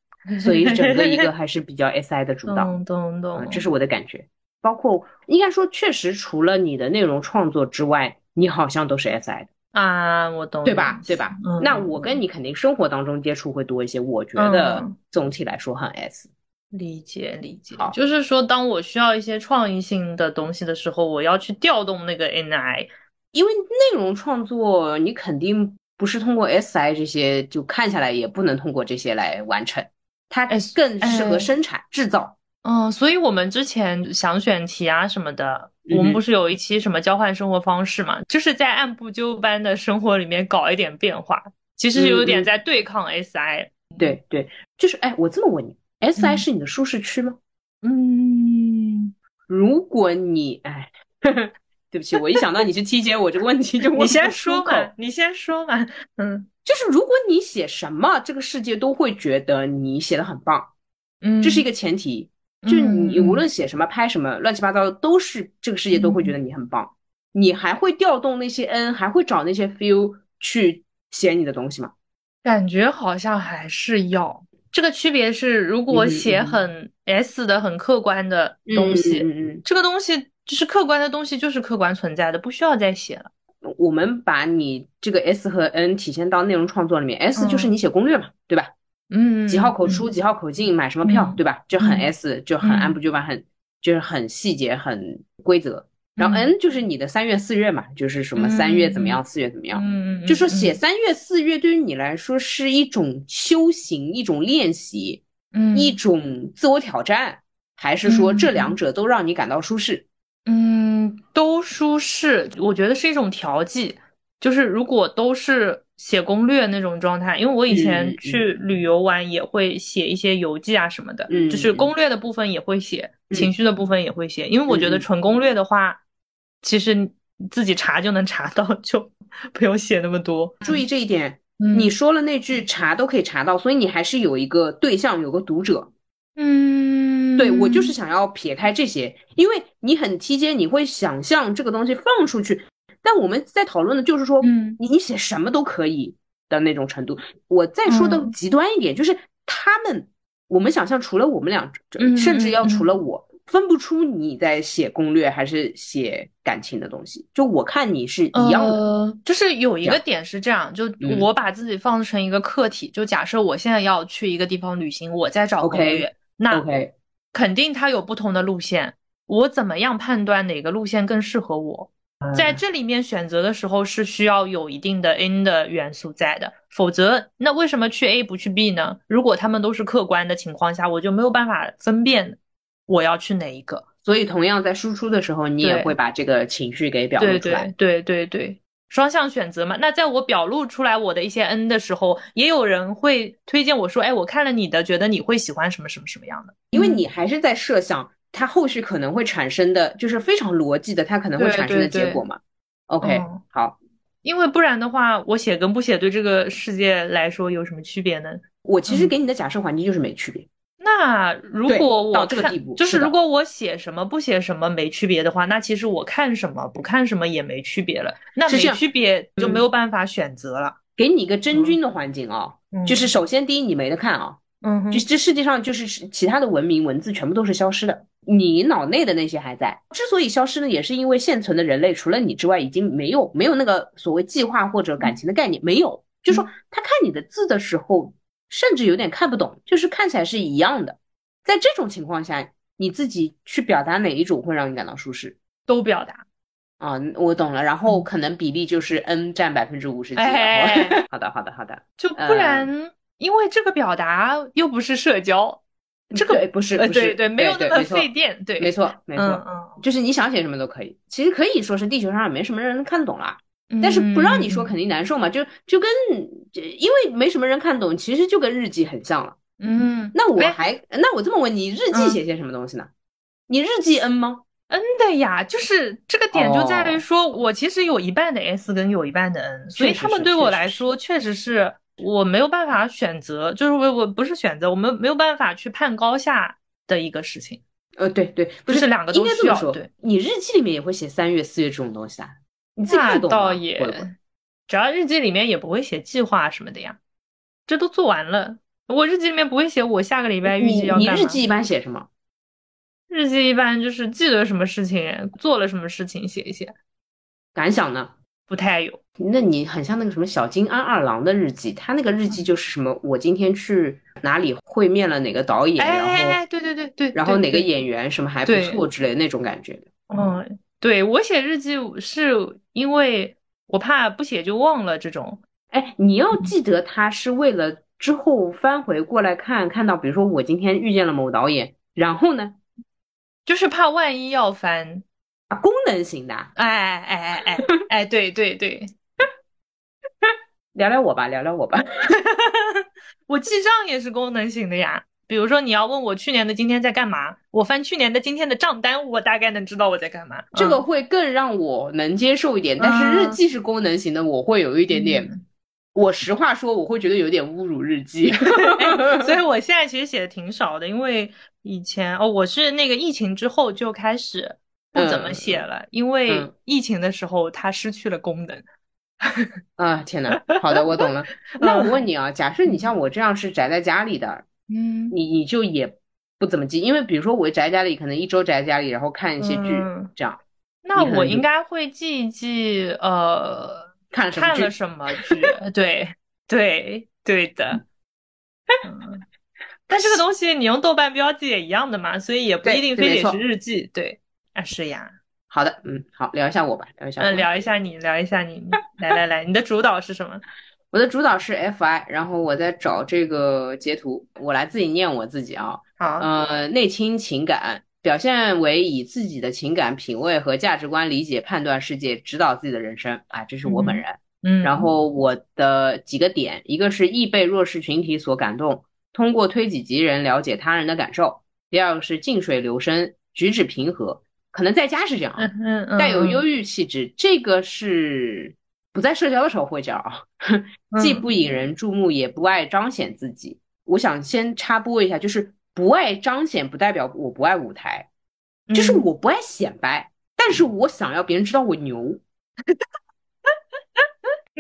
所以整个一个还是比较 SI 的主导。懂懂懂啊，，这是我的感觉。包括应该说，确实除了你的内容创作之外，你好像都是 SI 的，啊，我懂，对吧？对吧？嗯那我跟你肯定生活当中接触会多一些，我觉得嗯总体来说很 S。理解理解好，就是说，当我需要一些创意性的东西的时候，我要去调动那个 NI。因为内容创作，你肯定不是通过 SI 这些，就看下来也不能通过这些来完成，它哎更适合哎生产制造。嗯，所以我们之前想选题啊什么的，我们不是有一期什么交换生活方式嘛，就是在按部就班的生活里面搞一点变化，其实有点在对抗 SI。对对，就是哎，我这么问你，SI 嗯是你的舒适区吗？嗯，如果你哎，对不起，我一想到你是 T 姐我这个问题就问不你先说嘛，你先说嘛。嗯就是如果你写什么，这个世界都会觉得你写的很棒，嗯，这是一个前提。就你嗯无论写什么、拍什么，乱七八糟的，都是这个世界都会觉得你很棒。你还会调动那些 N，还会找那些 feel 去写你的东西吗？感觉好像还是要。这个区别是，如果写很 S 的、很客观的东西，这个东西就是客观的东西，就是客观存在的，不需要再写了。嗯，我们把你这个 S 和 N 体现到内容创作里面，S 就是嗯你写攻略嘛，对吧？嗯，几号口出，嗯几号口进，买什么票，嗯对吧？就很嗯 S，就很嗯按部就班，很就是很细节，很规则。然后嗯 N 就是你的三月、四月嘛，就是什么三月怎么样，四月怎么样。嗯，就说写嗯三月、四月对于你来说是一种修行，一种练习，嗯一种自我挑战，还是说这嗯两者都让你感到舒适？嗯都舒适，我觉得是一种调剂。就是如果都是写攻略那种状态，因为我以嗯前嗯去旅游玩也会写一些游记啊什么的，嗯就是嗯。攻略的部分也会写，嗯。情绪的部分也会写，因为我觉得纯攻略的话，其实自己查就能查到，就不用写那么多。注意这一点，嗯。你说了那句查都可以查到，所以你还是有一个对象，有个读者。嗯，对我就是想要撇开这些，因为你很 TJ，你会想象这个东西放出去，但我们在讨论的就是说，嗯你你写什么都可以的那种程度。我再说的嗯极端一点，就是他们，我们想象除了我们俩，嗯甚至要嗯除了我，分不出你在写攻略还是写感情的东西。就我看你是一样的，呃，就是有一个点是这样，就嗯我把自己放成一个客体，就假设我现在要去一个地方旅行，我在找攻略，那肯定它有不同的路线，我怎么样判断哪个路线更适合我？在这里面选择的时候是需要有一定的 N 的元素在的，否则那为什么去 A 不去 B 呢？如果他们都是客观的情况下，我就没有办法分辨我要去哪一个。所以同样在输出的时候，你也会把这个情绪给表露出来。对对对对，双向选择嘛。那在我表露出来我的一些 N 的时候，也有人会推荐我说，哎，我看了你的，觉得你会喜欢什么什么什么样的。因为你还是在设想它后续可能会产生的，就是非常逻辑的，它可能会产生的结果嘛。OK，嗯好，因为不然的话，我写跟不写对这个世界来说有什么区别呢？我其实嗯给你的假设环境就是没区别。那如果我到这个看地步就是是如果我写什么不写什么没区别的话，那其实我看什么不看什么也没区别了。那没区别就没嗯有办法选择了。给你一个真菌的环境啊，嗯就是首先第一你没得看啊，嗯就这世界上就是其他的文明文字全部都是消失的，你脑内的那些还在。之所以消失呢，也是因为现存的人类除了你之外，已经没有没有那个所谓计划或者感情的概念，没有。就说他看你的字的时候，甚至有点看不懂，就是看起来是一样的。在这种情况下，你自己去表达哪一种会让你感到舒适都表达。啊？我懂了。然后嗯可能比例就是 n 占百分之五十几。好的，好的，好的。就不然，因为这个表达又不是社交，这个对不是呃不是对对，没有那么费电，对，没错，没错。嗯嗯，就是你想写什么都可以，其实可以说是地球上也没什么人能看懂啦，但是不让你说嗯肯定难受嘛，就就跟就因为没什么人看懂，其实就跟日记很像了。嗯，那我哎还那我这么问你，日记嗯写些什么东西呢？你日记 N 吗？N 的呀，就是这个点就在于哦说，我其实有一半的 S 跟有一半的 N，所以他们对我来说确实是我没有办法选择，就是我我不是选择，我们没有办法去判高下的一个事情。呃，对对，不就是是两个都需要对。你日记里面也会写三月、四月这种东西啊，你自己看懂吗？倒也，只要日记里面也不会写计划什么的呀，这都做完了。我日记里面不会写我下个礼拜预计要干嘛。你日记一般写什么？日记一般就是记得什么事情，做了什么事情写一写，感想呢？不太有。那你很像那个什么小金安二郎的日记，他那个日记就是什么，我今天去哪里会面了哪个导演，哎然后哎哎，对对对对，然后哪个演员什么还不错之类的那种感觉。嗯，对我写日记是因为我怕不写就忘了这种。哎，你要记得，他是为了之后翻回过来看，看到比如说我今天遇见了某导演，然后呢，就是怕万一要翻啊，功能型的，哎哎哎哎哎对，对对对，聊聊我吧，聊聊我吧，我记账也是功能型的呀。比如说你要问我去年的今天在干嘛，我翻去年的今天的账单，我大概能知道我在干嘛。这个会更让我能接受一点，但是日记是功能型的，我会有一点点。我实话说，我会觉得有点侮辱日记，所以我现在其实写的挺少的，因为以前哦，我是那个疫情之后就开始不怎么写了，因为疫情的时候它失去了功能。啊天呐，好的，我懂了。那我问你啊，假设你像我这样是宅在家里的，嗯，你你就也不怎么记，因为比如说我宅家里，可能一周宅在家里，然后看一些剧这样。那我应该会记一记，呃。看看了什么剧？对对对的，但这个东西你用豆瓣标记也一样的嘛，所以也不一定非得是日记。对啊，是呀。好的，嗯，好，聊一下我吧，聊一下。嗯，聊一下你，聊一下你。来来来，你的主导是什么？我的主导是 FI，然后我在找这个截图，我来自己念我自己啊。好，呃，内倾情感。表现为以自己的情感品味和价值观理解判断世界，指导自己的人生啊，这是我本人。嗯，然后我的几个点，一个是易被弱势群体所感动，通过推己及人了解他人的感受；第二个是静水流深，举止平和，可能在家是这样，嗯嗯，带有忧郁气质，这个是不在社交的时候会这样，既不引人注目，也不爱彰显自己。我想先插播一下，就是。不爱彰显不代表我不爱舞台，就是我不爱显摆，但是我想要别人知道我牛。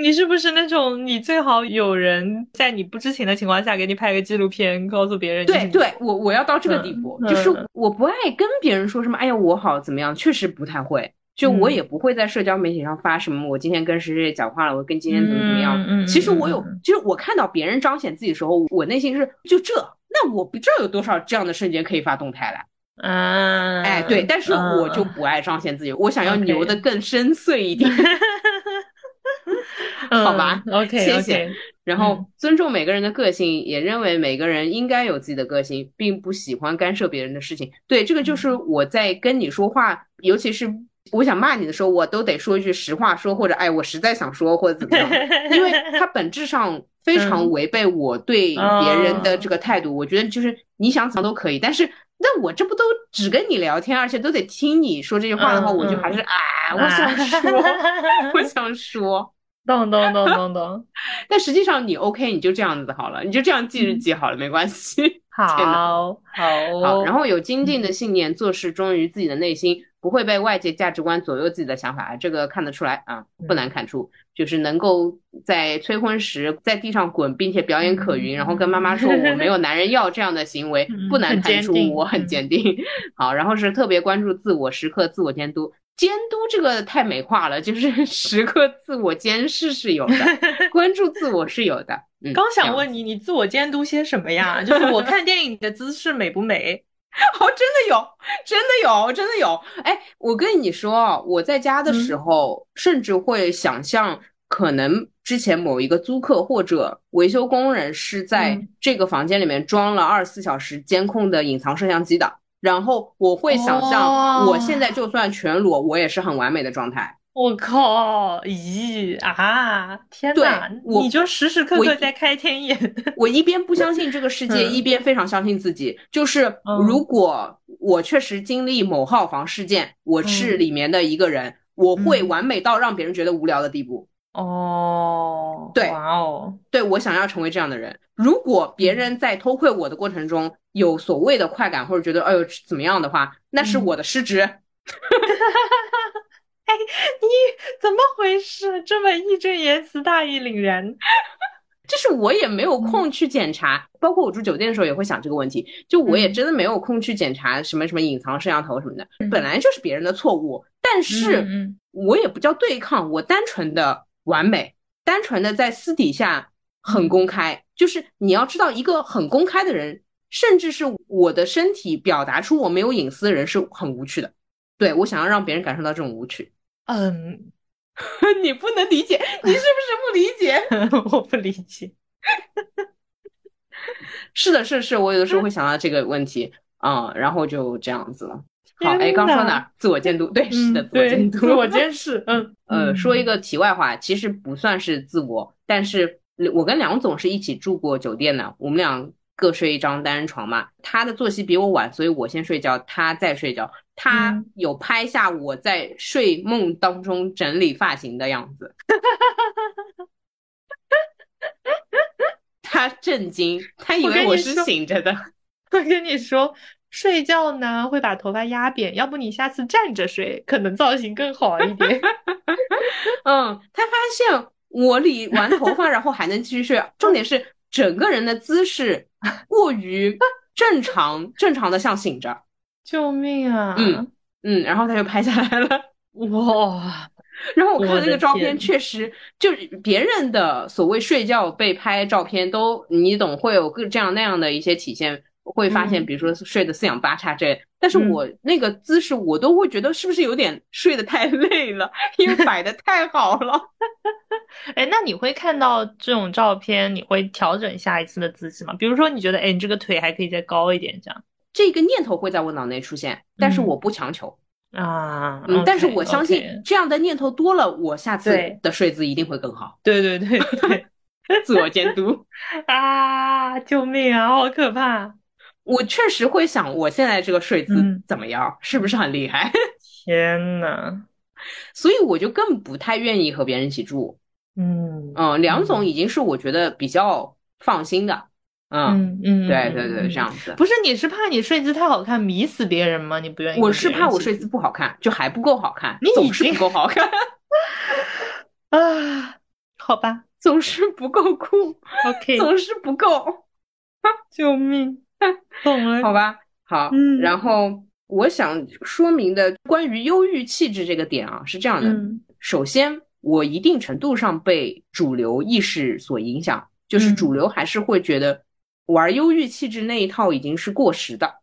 你是不是那种你最好有人在你不知情的情况下给你拍个纪录片，告诉别人？对对，我我要到这个地步，就是我不爱跟别人说什么，哎呀我好怎么样，确实不太会，就我也不会在社交媒体上发什么，我今天跟谁谁讲话了，我跟今天怎么怎么样。其实我有，就是我看到别人彰显自己的时候，我内心是就这。那我不知道有多少这样的瞬间可以发动态来，嗯，哎，对，但是我就不爱彰显自己，我想要牛的更深邃一点，好吧？OK，谢谢。然后尊重每个人的个性，也认为每个人应该有自己的个性，并不喜欢干涉别人的事情。对，这个就是我在跟你说话，尤其是我想骂你的时候，我都得说一句实话，说或者哎，我实在想说或者怎么样，因为它本质上。非常违背我对别人的这个态度，我觉得就是你想怎么都可以，但是那我这不都只跟你聊天，而且都得听你说这句话的话，我就还是啊，我想说，我想说，咚咚咚咚咚。但实际上你 OK，你就这样子好了，你就这样记日记好了，没关系。好，好，好。然后有坚定的信念，做事忠于自己的内心，不会被外界价值观左右自己的想法，这个看得出来啊，不难看出。就是能够在催婚时在地上滚，并且表演可云，然后跟妈妈说我没有 男人要这样的行为，不难看出我很坚定。好，然后是特别关注自我，时刻自我监督。监督这个太美化了，就是时刻自我监视是有的，关注自我是有的。刚想问你，你自我监督些什么呀？就是我看电影的姿势美不美？哦，真的有，真的有，真的有。哎，我跟你说，我在家的时候，甚至会想象，可能之前某一个租客或者维修工人是在这个房间里面装了二十四小时监控的隐藏摄像机的。然后我会想象，我现在就算全裸，我也是很完美的状态。我靠！咦啊！天哪！你就时时刻刻在开天眼。我一边不相信这个世界，一边非常相信自己。就是如果我确实经历某号房事件，我是里面的一个人，我会完美到让别人觉得无聊的地步。哦，对，哇哦，对我想要成为这样的人。如果别人在偷窥我的过程中有所谓的快感，或者觉得哎呦怎么样的话，那是我的失职。哎，你怎么回事？这么义正言辞、大义凛然，就是我也没有空去检查。包括我住酒店的时候也会想这个问题，就我也真的没有空去检查什么什么隐藏摄像头什么的，本来就是别人的错误。但是，我也不叫对抗，我单纯的完美，单纯的在私底下很公开。就是你要知道，一个很公开的人，甚至是我的身体表达出我没有隐私的人，是很无趣的。对我想要让别人感受到这种无趣。嗯，你不能理解，你是不是不理解？我不理解。是的，是是，我有的时候会想到这个问题啊、然后就这样子了。好，哎，刚说哪儿？自我监督，对，是的，自我监督，自我监视。嗯，呃，说一个题外话，其实不算是自我，但是我跟梁总是一起住过酒店的，我们俩各睡一张单人床嘛。他的作息比我晚，所以我先睡觉，他再睡觉。他嗯有拍下我在睡梦当中整理发型的样子，他震惊，他以为我是醒着的。我跟你说，睡觉呢会把头发压扁，要不你下次站着睡，可能造型更好一点。嗯，他发现我理完头发，然后还能继续睡，重点是整个人的姿势过于正常，正常的像醒着。救命啊！嗯嗯，然后他就拍下来了。哇，然后我看那个照片，确实就是别人的所谓睡觉被拍照片都你懂，会有各这样那样的一些体现，会发现嗯比如说睡得四仰八叉这类，但是嗯我那个姿势我都会觉得是不是有点睡得太 累了，因为摆的太好了。哎，那你会看到这种照片，你会调整下一次的姿势吗？比如说，你觉得，哎，你这个腿还可以再高一点，这样这个念头会在我脑内出现，但是嗯我不强求。啊？嗯，但是我相信这样的念头多了，我下次的睡姿一定会更好。对对对对 自我监督，啊！救命啊，好可怕！我确实会想，我现在这个睡姿嗯怎么样，是不是很厉害？天呐，所以我就更不太愿意和别人一起住。嗯嗯，梁总嗯已经是我觉得比较放心的。嗯，嗯嗯，对对对，这样子。不是，你是怕你睡姿太好看迷死别人吗？你不愿意？我是怕我睡姿不好看，就还不够好看你，总是不够好看，啊？好吧总是不够酷，，OK，总是不够。救命，懂了，好吧，好，嗯然后我想说明的关于忧郁气质这个点啊，是这样的。嗯首先，我一定程度上被主流意识所影响，就是嗯主流还是会觉得玩忧郁气质那一套已经是过时的，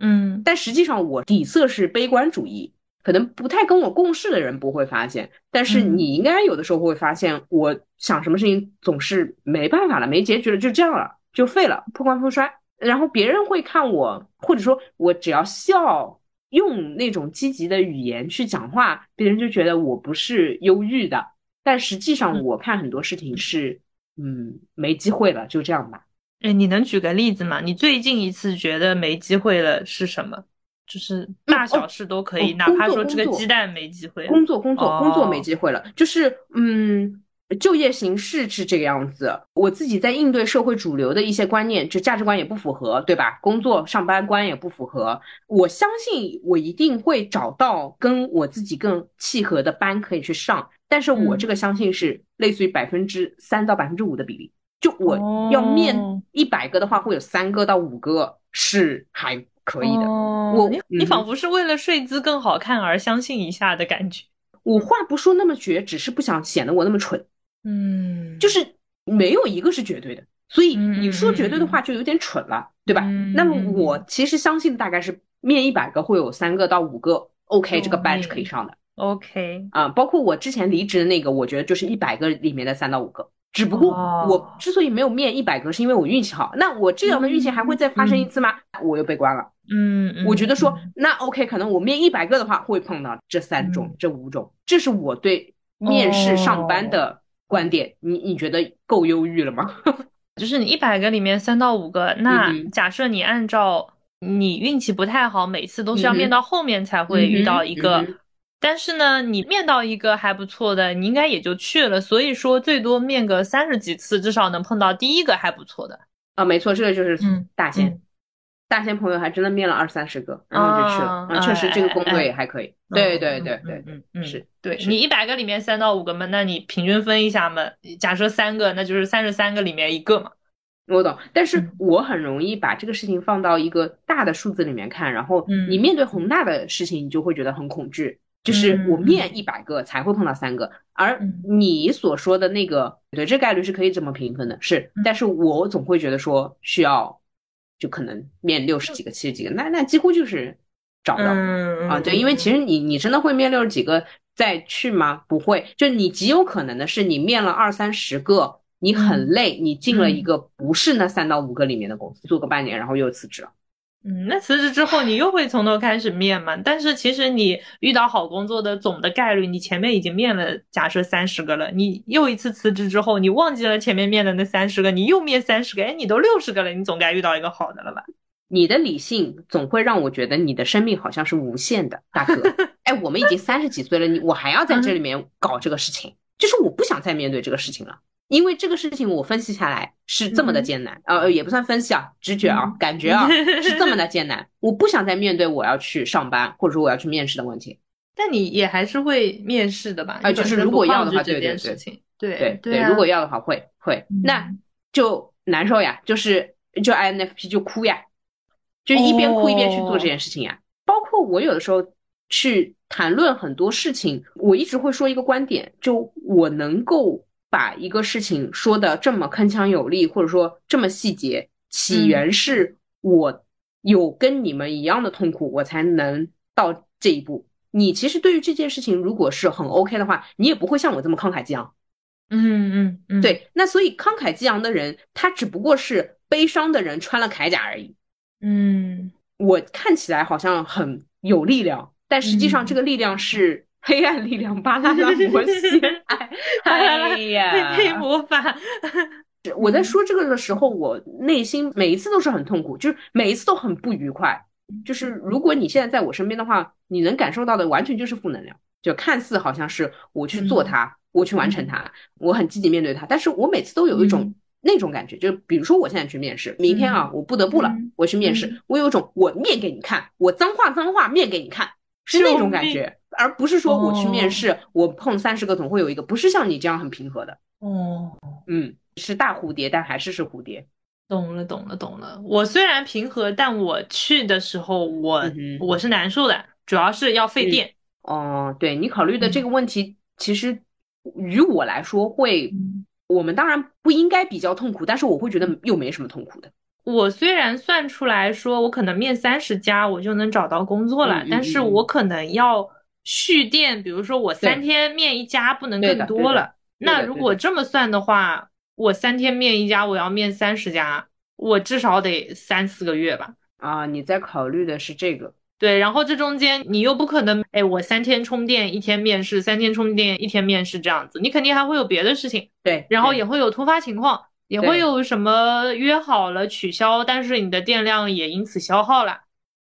嗯但实际上我底色是悲观主义。可能不太跟我共事的人不会发现，但是嗯你应该有的时候会发现，我想什么事情总是没办法了，没结局了，就这样了，就废了，破罐破摔。然后别人会看我，或者说我只要笑，用那种积极的语言去讲话，别人就觉得我不是忧郁的。但实际上，嗯我看很多事情是，嗯，没机会了，就这样吧。哎，你能举个例子吗？你最近一次觉得没机会了是什么？就是大小事都可以，哦哪怕说这个鸡蛋没机会。工作工作工作没哦机会了，就是嗯，就业形势是这个样子。我自己在应对社会主流的一些观念，就价值观也不符合，对吧？工作上班观也不符合。我相信我一定会找到跟我自己更契合的班可以去上，但是我嗯这个相信是类似于百分之三到百分之五的比例。就我要哦面一百个的话，会有三个到五个是还可以的。哦我你仿佛是为了睡姿更好看而相信一下的感觉。我话不说那么绝，只是不想显得我那么蠢。嗯，就是没有一个是绝对的，所以嗯你说绝对的话就有点蠢了，对吧？嗯那么我其实相信大概是面一百个会有三个到五个 OK 这个救 batch 命可以上的。OK，啊、包括我之前离职的那个，我觉得就是一百个里面的三到五个。只不过哦。我之所以没有面一百个，是因为我运气好。那我这样的运气还会再发生一次吗？我又被关了。嗯，嗯。我觉得说嗯，那 OK，可能我面一百个的话，会碰到这三种、嗯。这五种，这是我对面试上班哦。的观点。你你觉得够忧郁了吗？就是你一百个里面三到五个，那假设你按照你运气不太好，每次都是要面到后面才会遇到一个，但是呢，你面到一个还不错的，你应该也就去了，所以说最多面个三十几次，至少能碰到第一个还不错的。啊，没错，这个就是嗯大仙。嗯大仙朋友还真的面了二三十个，然后就去了。确实这个工作也还可以。对对嗯对对嗯嗯嗯，是对是你一百个里面三到五个嘛，那你平均分一下嘛，假设三个，那就是三十三个里面一个嘛。我懂，但是嗯我很容易把这个事情放到一个大的数字里面看，然后嗯你面对宏大的事情，你就会觉得很恐惧。就是我面一百个才会碰到三个，而嗯你所说的那个，对，这概率是可以这么平分的，是嗯。但是我总会觉得说需要，就可能面六十几个、七十几个，那那几乎就是找不到。嗯啊，对，因为其实你你真的会面六十几个，再去吗？不会，就你极有可能的是，你面了二三十个，你很累，你进了一个不是那三到五个里面的公司，做个半年，然后又辞职了。嗯，那辞职之后你又会从头开始面嘛？但是其实你遇到好工作的总的概率，你前面已经面了，假设三十个了，你又一次辞职之后，你忘记了前面面的那三十个，你又面三十个，哎，你都六十个了，你总该遇到一个好的了吧？你的理性总会让我觉得你的生命好像是无限的，大哥。哎，我们已经三十几岁了，你我还要在这里面搞这个事情，就是我不想再面对这个事情了。因为这个事情我分析下来是这么的艰难，呃，也不算分析啊，直觉啊，感觉啊 是这么的艰难。我不想再面对我要去上班或者说我要去面试的问题。但你也还是会面试的吧？啊，就是如果要的话，对对对，对对对，如果要的话会会，那就难受呀，就是就 INFP 就哭呀，就一边哭一边去做这件事情呀。包括我有的时候去谈论很多事情，我一直会说一个观点，就我能够。把一个事情说的这么铿锵有力，或者说这么细节，起源是我有跟你们一样的痛苦，我才能到这一步。你其实对于这件事情，如果是很 OK 的话，你也不会像我这么慷慨激昂。嗯嗯嗯，对。那所以慷慨激昂的人，他只不过是悲伤的人穿了铠甲而已。嗯，我看起来好像很有力量，但实际上这个力量是。黑暗力量，巴啦啦魔仙，哎呀，黑魔法。我在说这个的时候，我内心每一次都是很痛苦，就是每一次都很不愉快。就是如果你现在在我身边的话，你能感受到的完全就是负能量。就看似好像是我去做它，我去完成它，我很积极面对它，但是我每次都有一种那种感觉，就比如说我现在去面试，明天啊，我不得不了，我去面试，我有种我面给你看，我脏话脏话面给你看，是那种感觉。而不是说我去面试，我碰三十个总会有一个，不是像你这样很平和的。哦，嗯，是大蝴蝶，但还是是蝴蝶。懂了，懂了，懂了。我虽然平和，但我去的时候，我我是难受的，主要是要费电。哦，对你考虑的这个问题，其实于我来说会，我们当然不应该比较痛苦，但是我会觉得又没什么痛苦的。我虽然算出来说，我可能面三十家我就能找到工作了，但是我可能要。续电，比如说我三天面一家，不能更多了。那如果这么算的话，我三天面一家，我要面三十家，我至少得三四个月吧。啊，你在考虑的是这个？对，然后这中间你又不可能，哎，我三天充电，一天面试，三天充电，一天面试这样子，你肯定还会有别的事情。对，然后也会有突发情况，也会有什么约好了取消，但是你的电量也因此消耗了，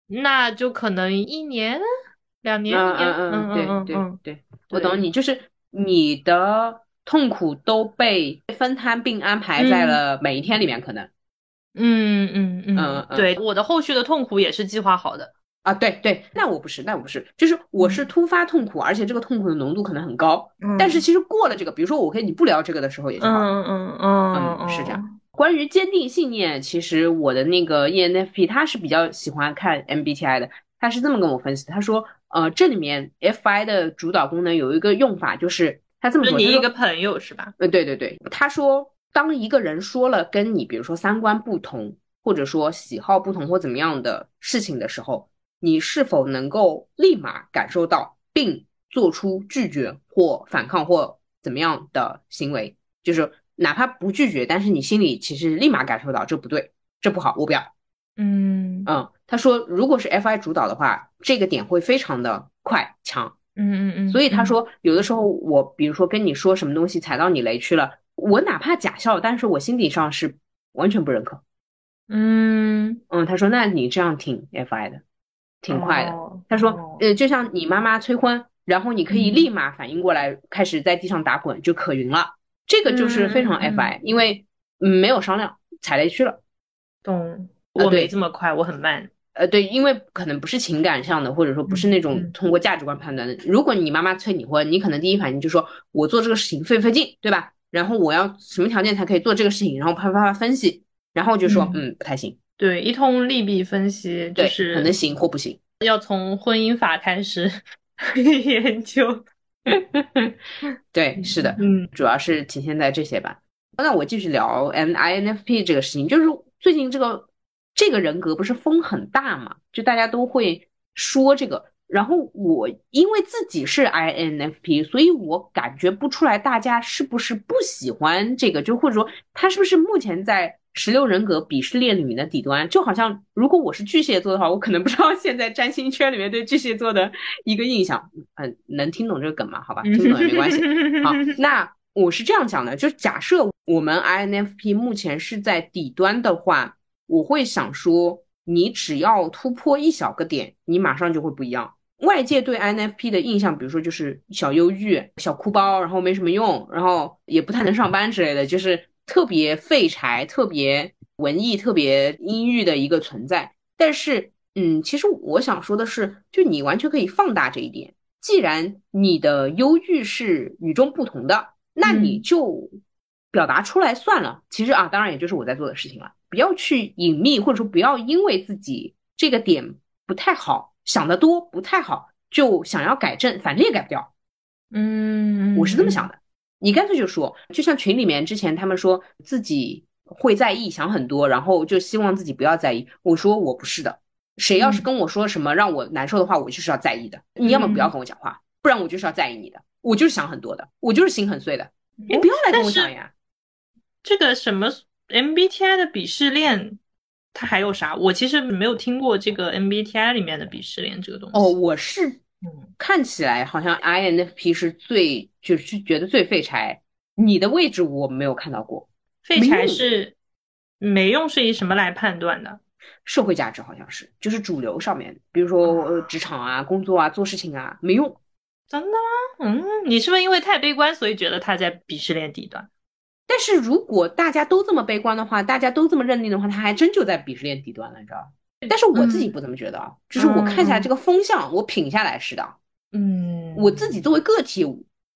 那就可能一年。两年，嗯嗯嗯，对对对，我懂你，就是你的痛苦都被分摊并安排在了每一天里面，可能，嗯嗯嗯，对，我的后续的痛苦也是计划好的。啊，对对，那我不是，那我不是，就是我是突发痛苦，而且这个痛苦的浓度可能很高，但是其实过了这个，比如说我跟你不聊这个的时候也就好，嗯嗯嗯嗯，是这样。关于坚定信念，其实我的那个 ENFP 他是比较喜欢看 MBTI 的，他是这么跟我分析，他说。呃，这里面 Fi 的主导功能有一个用法，就是他这么说，你一个朋友是吧？呃，对对对，他说，当一个人说了跟你，比如说三观不同，或者说喜好不同或怎么样的事情的时候，你是否能够立马感受到，并做出拒绝或反抗或怎么样的行为？就是哪怕不拒绝，但是你心里其实立马感受到这不对，这不好，我不要。嗯嗯。他说，如果是 Fi 主导的话，这个点会非常的快强。嗯嗯嗯。所以他说，有的时候我比如说跟你说什么东西踩到你雷区了，我哪怕假笑，但是我心底上是完全不认可。嗯嗯。他说，那你这样挺 Fi 的，挺快的。他说，呃，就像你妈妈催婚，然后你可以立马反应过来，开始在地上打滚，就可云了。这个就是非常 Fi，因为嗯没有商量，踩雷区了。懂。我没这么快，我很慢。呃，对，因为可能不是情感上的，或者说不是那种通过价值观判断的。如果你妈妈催你婚，你可能第一反应就说，我做这个事情费不费劲，对吧？然后我要什么条件才可以做这个事情？然后啪啪啪分析，然后就说，嗯，不太行。对，一通利弊分析，就是可能行或不行。要从婚姻法开始 研究。对，是的，嗯，主要是体现在这些吧。那我继续聊 N I N F P 这个事情，就是最近这个。这个人格不是风很大嘛？就大家都会说这个，然后我因为自己是 INFP，所以我感觉不出来大家是不是不喜欢这个，就或者说他是不是目前在十六人格鄙视链里面的底端。就好像如果我是巨蟹座的话，我可能不知道现在占星圈里面对巨蟹座的一个印象。嗯，能听懂这个梗吗？好吧，听不懂也没关系。好，那我是这样讲的，就假设我们 INFP 目前是在底端的话，我会想说，你只要突破一小个点，你马上就会不一样。外界对 INFP 的印象，比如说就是小忧郁、小哭包，然后没什么用，然后也不太能上班之类的，就是特别废柴、特别文艺、特别阴郁的一个存在。但是，嗯，其实我想说的是，就你完全可以放大这一点。既然你的忧郁是与众不同的，那你就表达出来算了。其实啊，当然也就是我在做的事情了，不要去隐秘，或者说不要因为自己这个点不太好。想的多不太好，就想要改正，反正也改不掉。嗯，我是这么想的。你干脆就说，就像群里面之前他们说自己会在意，想很多，然后就希望自己不要在意。我说我不是的，谁要是跟我说什么让我难受的话，我就是要在意的。你要么不要跟我讲话，不然我就是要在意你的。我就是想很多的，我就是心很碎的。你不要来跟我讲呀。这个什么 MBTI 的鄙视链。它还有啥？我其实没有听过这个 MBTI 里面的鄙视链这个东西。哦，我是，看起来好像 INFP 是最就是觉得最废柴。你的位置我没有看到过。废柴是没用，是以什么来判断的？社会价值好像是，就是主流上面，比如说职场啊、工作啊、做事情啊，没用。真的吗？嗯，你是不是因为太悲观，所以觉得他在鄙视链底端？但是如果大家都这么悲观的话，大家都这么认定的话，他还真就在鄙视链底端了，你知道但是我自己不这么觉得啊，就是我看下来这个风向，我品下来是的。嗯，我自己作为个体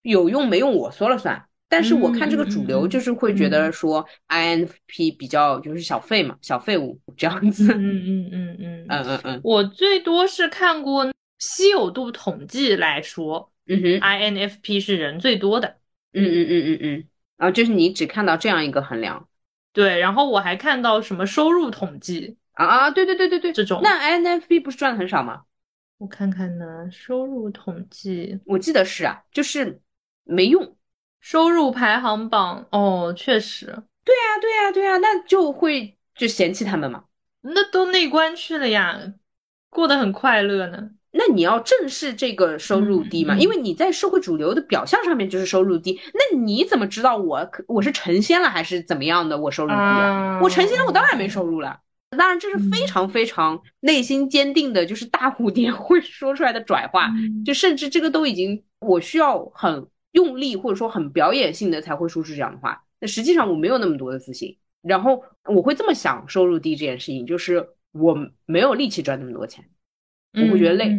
有用没用我说了算。但是我看这个主流，就是会觉得说 INFP 比较就是小废嘛，小废物这样子。嗯嗯嗯嗯嗯嗯嗯。我最多是看过稀有度统计来说，嗯哼，INFP 是人最多的。嗯嗯嗯嗯嗯。然后就是你只看到这样一个衡量，对。然后我还看到什么收入统计啊啊，对对对对对，这种。那 INFP 不是赚的很少吗？我看看呢，收入统计，我记得是啊，就是没用。收入排行榜，哦，确实。对呀对呀对呀，那就会就嫌弃他们嘛。那都内观去了呀，过得很快乐呢。那你要正视这个收入低嘛？因为你在社会主流的表象上面就是收入低，那你怎么知道我我是成仙了还是怎么样的？我收入低啊？我成仙了，我当然没收入了。当然这是非常非常内心坚定的，就是大蝴蝶 会说出来的拽话，就甚至这个都已经我需要很用力或者说很表演性的才会说出这样的话。那实际上我没有那么多的自信，然后我会这么想收入低这件事情，就是我没有力气赚那么多钱。我会觉得累，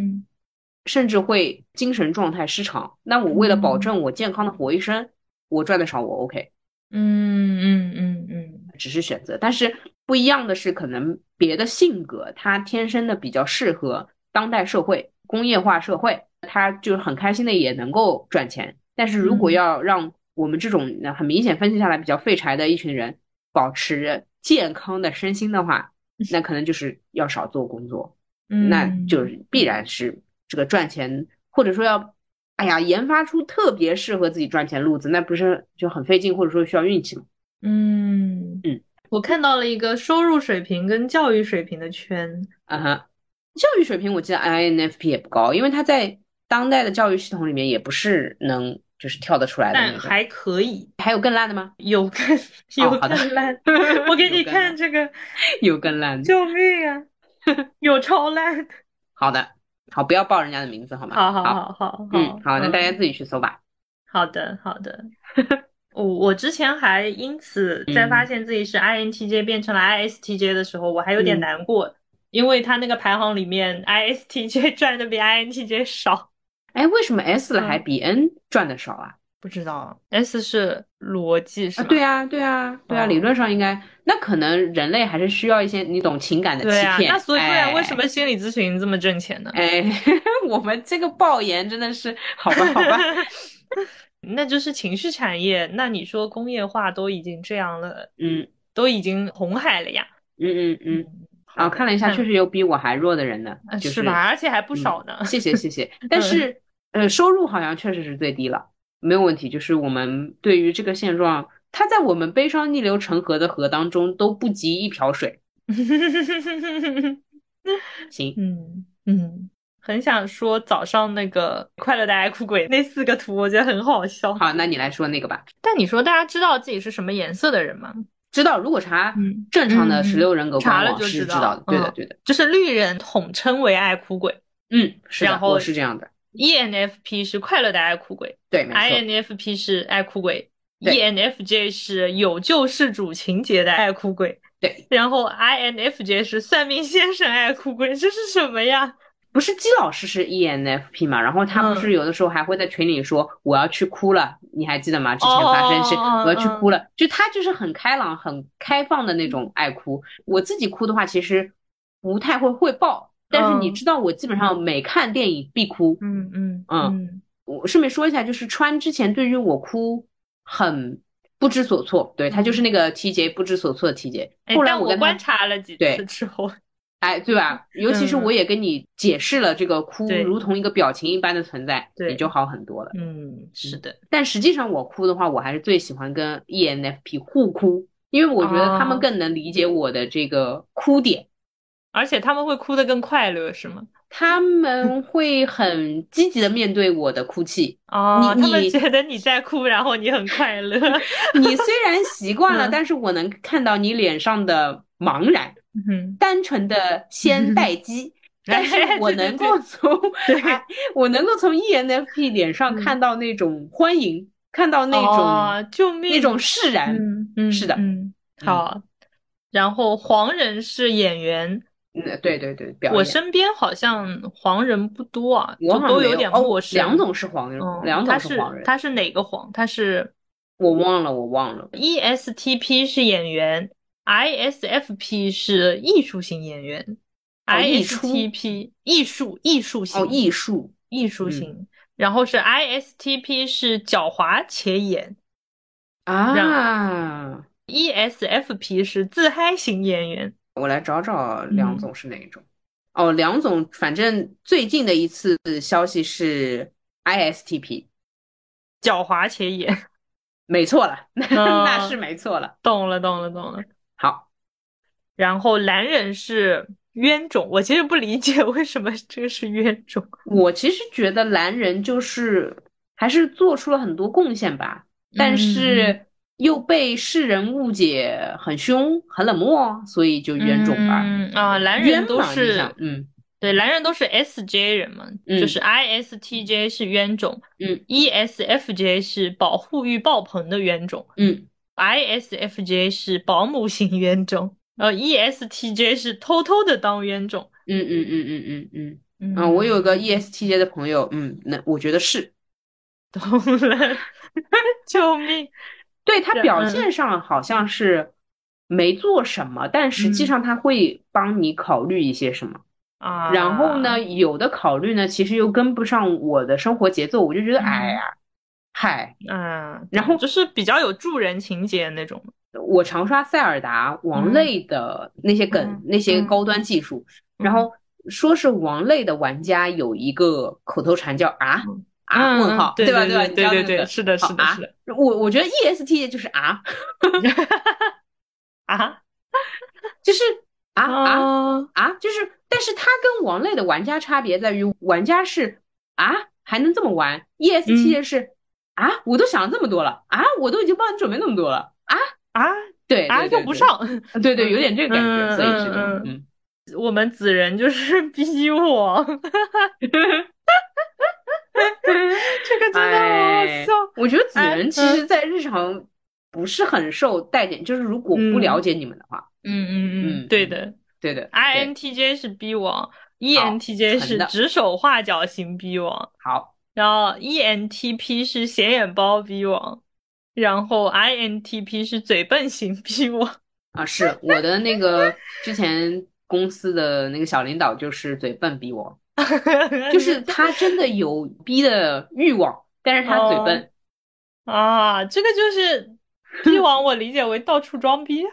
甚至会精神状态失常。那我为了保证我健康的活一生，我赚的少我 OK。嗯嗯嗯嗯，只是选择。但是不一样的是，可能别的性格他天生的比较适合当代社会、工业化社会，他就是很开心的也能够赚钱。但是如果要让我们这种很明显分析下来比较废柴的一群人保持健康的身心的话，那可能就是要少做工作。那就是必然是这个赚钱，或者说要，哎呀，研发出特别适合自己赚钱路子，那不是就很费劲，或者说需要运气吗？嗯嗯，我看到了一个收入水平跟教育水平的圈，啊哈，教育水平我记得 INFP 也不高，因为他在当代的教育系统里面也不是能就是跳得出来的，但还可以，还有更烂的吗？有更有更烂，我给你看这个，有更烂的，救命啊！有超烂，好的，好，不要报人家的名字，好吗？好好好好，嗯，好，那大家自己去搜吧。好的，好的。我我之前还因此在发现自己是 INTJ 变成了 ISTJ 的时候，我还有点难过，因为他那个排行里面 ISTJ 赚的比 INTJ 少。哎，为什么 S 还比 N 赚的少啊？不知道，S 是逻辑是吧？对啊，对啊，对啊，理论上应该。那可能人类还是需要一些你懂情感的欺骗。对啊，那所以不然为什么心理咨询这么挣钱呢？哎，我们这个爆言真的是好吧，好吧。那就是情绪产业。那你说工业化都已经这样了，嗯，都已经红海了呀。嗯嗯嗯。啊，看了一下，确实有比我还弱的人呢，就是吧？而且还不少呢。谢谢谢谢，但是呃，收入好像确实是最低了，没有问题。就是我们对于这个现状，它在我们悲伤逆流成河的河当中都不及一瓢水。行，嗯嗯，很想说早上那个快乐的爱哭鬼那四个图，我觉得很好笑。好，那你来说那个吧。但你说大家知道自己是什么颜色的人吗？知道，如果查正常的十六人格查了就知道的。对的，对的，就是绿人统称为爱哭鬼。嗯，是的，我是这样的。ENFP 是快乐的爱哭鬼，对，INFP 是爱哭鬼，ENFJ 是有救世主情节的爱哭鬼。对，然后 INFJ 是算命先生爱哭鬼，这是什么呀？不是姬老师是 ENFP 嘛？然后他不是有的时候还会在群里说我要去哭了，你还记得吗？之前发生是我要去哭了，就他就是很开朗、很开放的那种爱哭。我自己哭的话，其实不太会会爆，但是你知道我基本上每看电影必哭。嗯嗯嗯。我顺便说一下，就是川之前对于我哭很不知所措，对他就是那个 TJ 不知所措的 TJ。后来我观察了几次之后。哎，对吧？尤其是我也跟你解释了，这个哭如同一个表情一般的存在，也就好很多了。嗯，是的。但实际上，我哭的话，我还是最喜欢跟 ENFP 互哭，因为我觉得他们更能理解我的这个哭点，而且他们会哭得更快乐，是吗？他们会很积极的面对我的哭泣。哦，你你觉得你在哭，然后你很快乐。你虽然习惯了，但是我能看到你脸上的茫然。嗯单纯的先 待机，但是我能够从，我能够从 ENFP 脸上看到那种欢迎，看到那种救命，那种释然。嗯，是的，嗯，好。然后黄人是演员，嗯，对对对，我身边好像黄人不多啊，就都有点陌生。梁总是黄人，梁总是黄人，他是哪个黄？他是我忘了，我忘了。ESTP 是演员。ISFP 是艺术型演员，ISTP 艺术艺术型哦艺术艺术型，然后是 ISTP 是狡猾且演啊，ESFP 是自嗨型演员。我来找找梁总是哪一种。哦，梁总反正最近的一次消息是 ISTP 狡猾且野，没错了，那是没错了，懂了懂了懂了。好，然后蓝人是冤种，我其实不理解为什么这个是冤种。我其实觉得蓝人就是还是做出了很多贡献吧，但是又被世人误解很凶、很冷漠，所以就冤种吧。啊，男人都是，嗯，对，男人都是 S J 人嘛，就是 I S T J 是冤种，嗯，E S F J 是保护欲爆棚的冤种，嗯。ISFJ 是保姆型冤种，呃，ESTJ 是偷偷的当冤种。嗯嗯嗯嗯嗯嗯嗯。啊，我有个 ESTJ 的朋友，嗯，那我觉得是。懂了，救命！对他表现上好像是没做什么，但实际上他会帮你考虑一些什么啊。然后呢，有的考虑呢，其实又跟不上我的生活节奏，我就觉得，哎呀。嗨，嗯，然后就是比较有助人情节那种。我常刷塞尔达王类的那些梗，那些高端技术。然后说是王类的玩家有一个口头禅叫啊啊问号，对吧？对吧？对对对，是的，是的，是的。我我觉得 E S T 就是啊 啊，就是啊啊啊，就是，但是它跟王类的玩家差别在于，玩家是啊还能这么玩，E S T 是。啊！我都想了这么多了啊！我都已经帮你准备那么多了啊啊！对啊，用不上，对对，有点这个感觉，所以是嗯，我们子人就是 逼我，这个真的好笑。我觉得子人其实，在日常不是很受待见，就是如果不了解你们的话，嗯嗯嗯，对的对的。INTJ 是逼王，ENTJ 是指手画脚型逼王。好。然后 ENTP 是显眼包逼王，然后 INTP 是嘴笨型逼王啊，是我的那个之前公司的那个小领导就是嘴笨逼王，就是他真的有逼的欲望，但是他嘴笨啊，这个就是 逼王，我理解为到处装逼，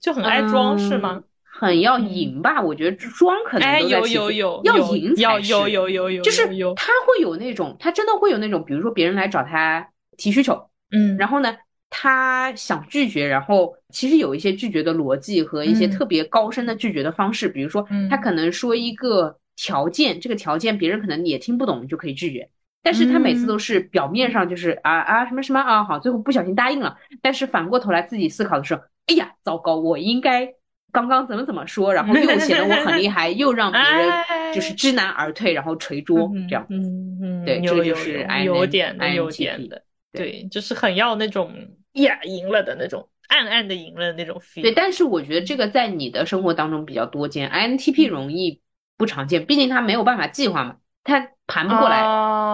就很爱装是吗？很要赢吧？我觉得装可能哎，有，有有，要赢要有有有有，就是，他会有那种，他真的会有那种，比如说别人来找他提需求，嗯，然后呢，他想拒绝，然后其实有一些拒绝的逻辑和一些嗯特别高深的拒绝的方式，比如说嗯他可能说一个条件，这个条件别人可能也听不懂，就可以拒绝。但是他每次嗯都是表面上就是啊啊什么什么啊好，最后不小心答应了，但是反过头来自己思考的时候，哎呀糟糕，我应该刚刚怎么怎么说，然后又 显得我很厉害，又让别人就是哎知难而退，然后捶桌嗯这样。嗯嗯，对这就是有点的，有点的，对对，就是很要那种呀赢了的那种，暗暗的赢了那种 feel。对，但是我觉得这个在你的生活当中比较多见，INTP 容易不常见，毕竟他没有办法计划嘛，他盘不过来，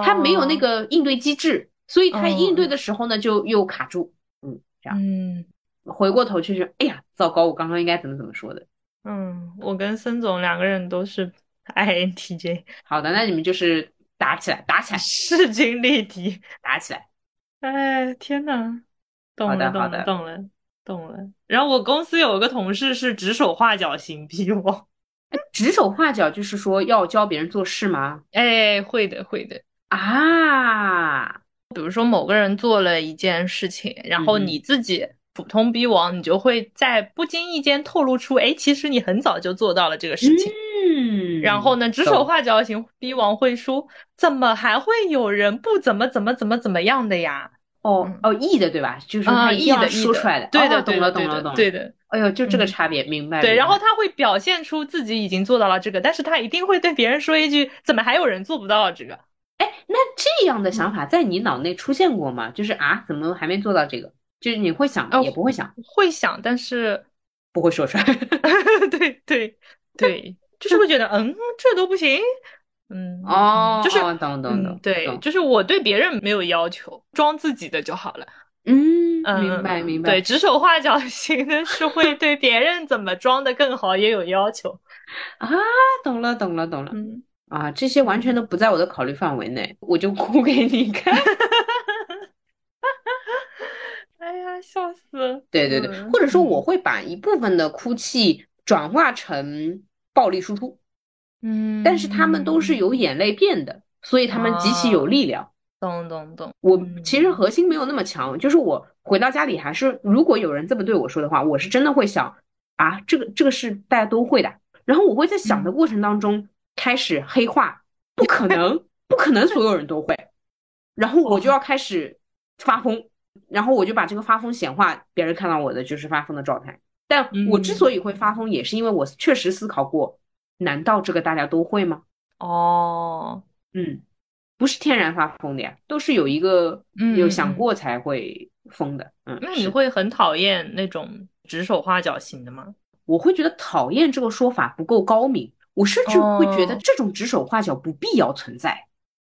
他没有那哦，个应对机制，所以他应对嗯的时候呢就又卡住，嗯，这样嗯回过头去就，哎呀，糟糕，我刚刚应该怎么怎么说的。嗯，我跟孙总两个人都是 INTJ，好的，那你们就是打起来，打起来，势均力敌。打起来。哎，天呐，懂了，懂了，懂了，懂了。然后我公司有一个同事是指手画脚型 P 我，指手画脚就是说要教别人做事吗？哎，会的，会的。啊，比如说某个人做了一件事情，然后你自己普通逼王，你就会在不经意间透露出，哎，其实你很早就做到了这个事情。嗯，然后呢，指手画脚型逼王会说，怎么还会有人不怎么怎么怎么怎么样的呀？哦哦，E 的对吧？就是他意的说出来的。对的，哦懂了，懂了，懂了。对的。哎呦，就这个嗯差别，明白。对，然后他会表现出自己已经做到了这个，但是他一定会对别人说一句：“怎么还有人做不到这个哎，那这样的嗯想法在你脑内出现过吗？就是啊，怎么还没做到这个？就是你会想，哦也不会想，？”会想，但是，不会说出来。对对对，就是会觉得，嗯，这都不行，嗯，哦，就是哦懂懂嗯懂，，对，就是我对别人没有要求，装自己的就好了。嗯，嗯，明白明白。对，指手画脚型的是会对别人怎么装的更好也有要求。啊，懂了懂了懂了。嗯，啊，这些完全都不在我的考虑范围内，我就哭给你看。哎呀，笑死。对对对，嗯或者说我会把一部分的哭泣转化成暴力输出，嗯，但是他们都是由眼泪变的，所以他们极其有哦力量。懂懂懂。我嗯。其实核心没有那么强，就是我回到家里还是，如果有人这么对我说的话，我是真的会想啊，这个这个是大家都会的，然后我会在想嗯。的过程当中开始黑化，不可能，不可能所有人都会，然后我就要开始发疯，然后我就把这个发疯显化，别人看到我的就是发疯的状态。但我之嗯。所以会发疯，也是因为我确实思考过，难道这个大家都会吗？哦，嗯，不是天然发疯的呀，都是有一个嗯有想过才会疯的。嗯，那你会很讨厌那种指手画脚型的吗？我会觉得讨厌这个说法不够高明，我甚至会觉得哦这种指手画脚不必要存在。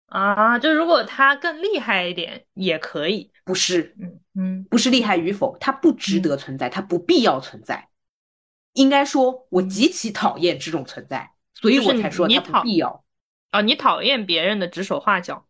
啊，就如果他更厉害一点也可以。不是，嗯嗯不是厉害与否，他不值得存在，他不必要存在。应该说，我极其讨厌这种存在，所以我才说它不你讨必要。啊，你讨厌别人的指手画脚。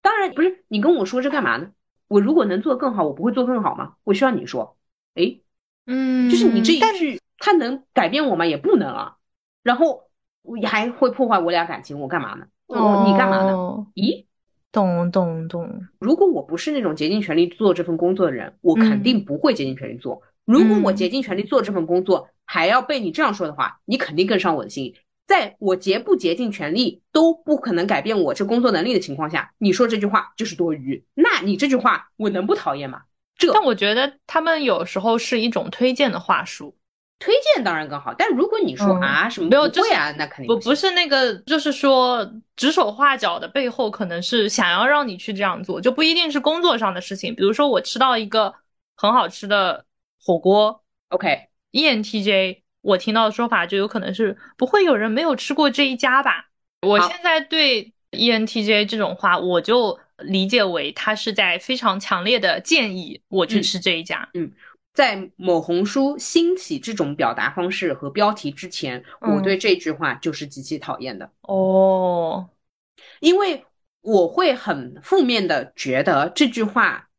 当然不是，你跟我说这干嘛呢？我如果能做得更好，我不会做更好吗？我需要你说，哎，嗯就是你这一句，它能改变我吗？也不能啊。然后我还会破坏我俩感情，我干嘛呢？我你干嘛呢？哦咦，懂懂懂。如果我不是那种竭尽全力做这份工作的人，我肯定不会竭尽全力做。如果我嗯竭尽全力做这份工作，还要被你这样说的话，你肯定更伤我的心。在我竭不竭尽全力都不可能改变我这工作能力的情况下，你说这句话就是多余。那你这句话我能不讨厌吗？这但我觉得他们有时候是一种推荐的话术，推荐当然更好，但如果你说、嗯啊什么没有就是不会啊，那肯定不不是那个，就是说指手画脚的背后，可能是想要让你去这样做，就不一定是工作上的事情。比如说我吃到一个很好吃的火锅 OK。，ENTJ，我听到的说法就有可能是不会有人没有吃过这一家吧？我现在对 ENTJ 这种话，我就理解为他是在非常强烈的建议我去嗯吃这一家。嗯在某红书兴起这种表达方式和标题之前，我嗯对这句话就是极其讨厌的。哦，因为我会很负面的觉得这句话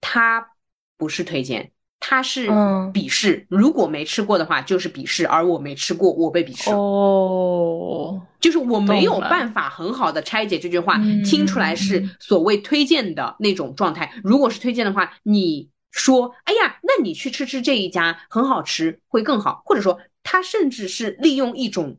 它不是推荐，它是嗯鄙视，如果没吃过的话就是鄙视，而我没吃过，我被鄙视。哦，就是我没有办法很好的拆解这句话，嗯听出来是嗯所谓推荐的那种状态。如果是推荐的话，你说，哎呀，那你去吃吃这一家很好吃，会更好，或者说他甚至是利用一种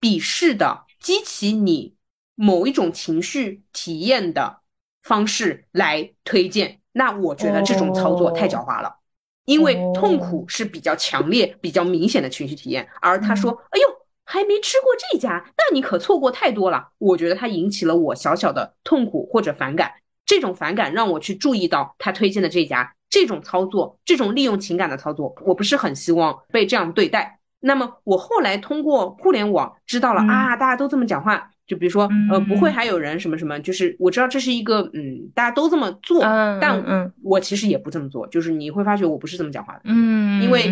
鄙视的激起你某一种情绪体验的方式来推荐，那我觉得这种操作太狡猾了。因为痛苦是比较强烈、比较明显的情绪体验，而他说：“哎呦，还没吃过这家，那你可错过太多了。”我觉得他引起了我小小的痛苦或者反感，这种反感让我去注意到他推荐的这家这种操作，这种利用情感的操作，我不是很希望被这样对待。那么我后来通过互联网知道了、嗯啊，大家都这么讲话，就比如说呃，嗯不会还有人什么什么，就是我知道这是一个嗯，大家都这么做，嗯但我其实也不这么做，就是你会发觉我不是这么讲话的。嗯，因为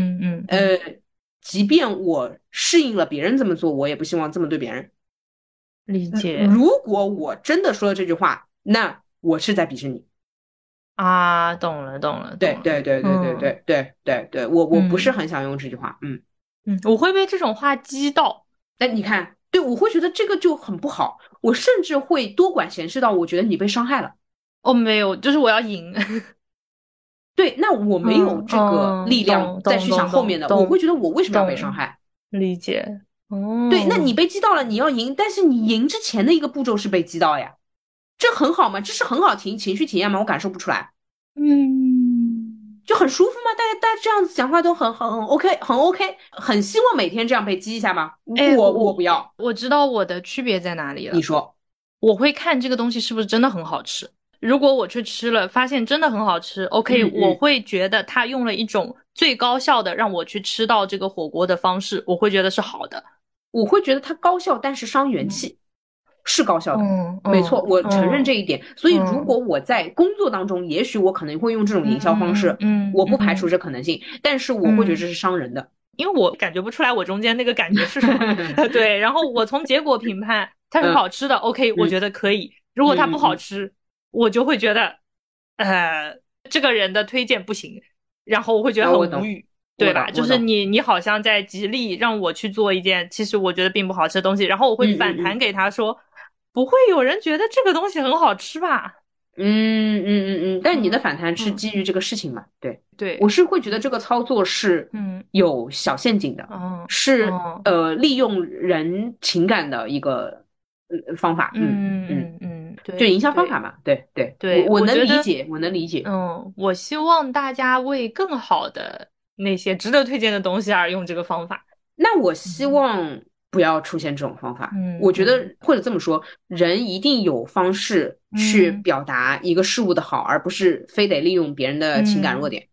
呃，即便我适应了别人这么做，我也不希望这么对别人。理解如果我真的说了这句话，那我是在鄙视你。啊，懂了懂了，对对对对对嗯对对对对，我我不是嗯很想用这句话，嗯。嗯，我会被这种话激到，那你看，对我会觉得这个就很不好，我甚至会多管闲事到我觉得你被伤害了。哦，没有，就是我要赢，对，那我没有嗯这个嗯力量再去想后面的，懂我会觉得我为什么要被伤害？理解，哦，对，那你被击到了，你要赢，但是你赢之前的一个步骤是被击到呀，这很好吗？这是很好情情绪体验吗？我感受不出来，嗯，就很舒服吗？大家大家这样子讲话都很很很 OK，很 OK，很希望每天这样被激一下吗？我哎我我不要，我知道我的区别在哪里了你，说，我会看这个东西是不是真的很好吃。如果我去吃了，发现真的很好吃，OK，、嗯嗯我会觉得他用了一种最高效的让我去吃到这个火锅的方式，我会觉得是好的。我会觉得它高效，但是伤元气，是高效的。嗯，没错，我承认这一一点。所以，嗯如果我在工作当中，也许我可能会用这种营销方式，嗯，我不排除嗯，这可能性，但是我会觉得这是伤人的。因为我感觉不出来我中间那个感觉是什么。对，然后我从结果评判，它是嗯好吃的、o k 我觉得可以。如果它不好吃，我就会觉得，呃，这个人的推荐不行，然后我会觉得很无语。对吧？就是你，你好像在极力让我去做一件其实我觉得并不好吃的东西，然后我会反弹给他说，不会有人觉得这个东西很好吃吧？嗯嗯嗯嗯，但你的嗯反弹是嗯基于这个事情嘛？对，对，我是会觉得这个操作是嗯有小陷阱的，嗯是哦呃利用人情感的一个呃方法。嗯嗯嗯，对，就营销方法嘛。对对对我我能理解，我能理解。嗯，我希望大家为更好的那些值得推荐的东西而用这个方法。那我希望不要出现这种方法。嗯我觉得或者这么说，人一定有方式去嗯表达一个事物的好，而不是非得利用别人的情感弱点。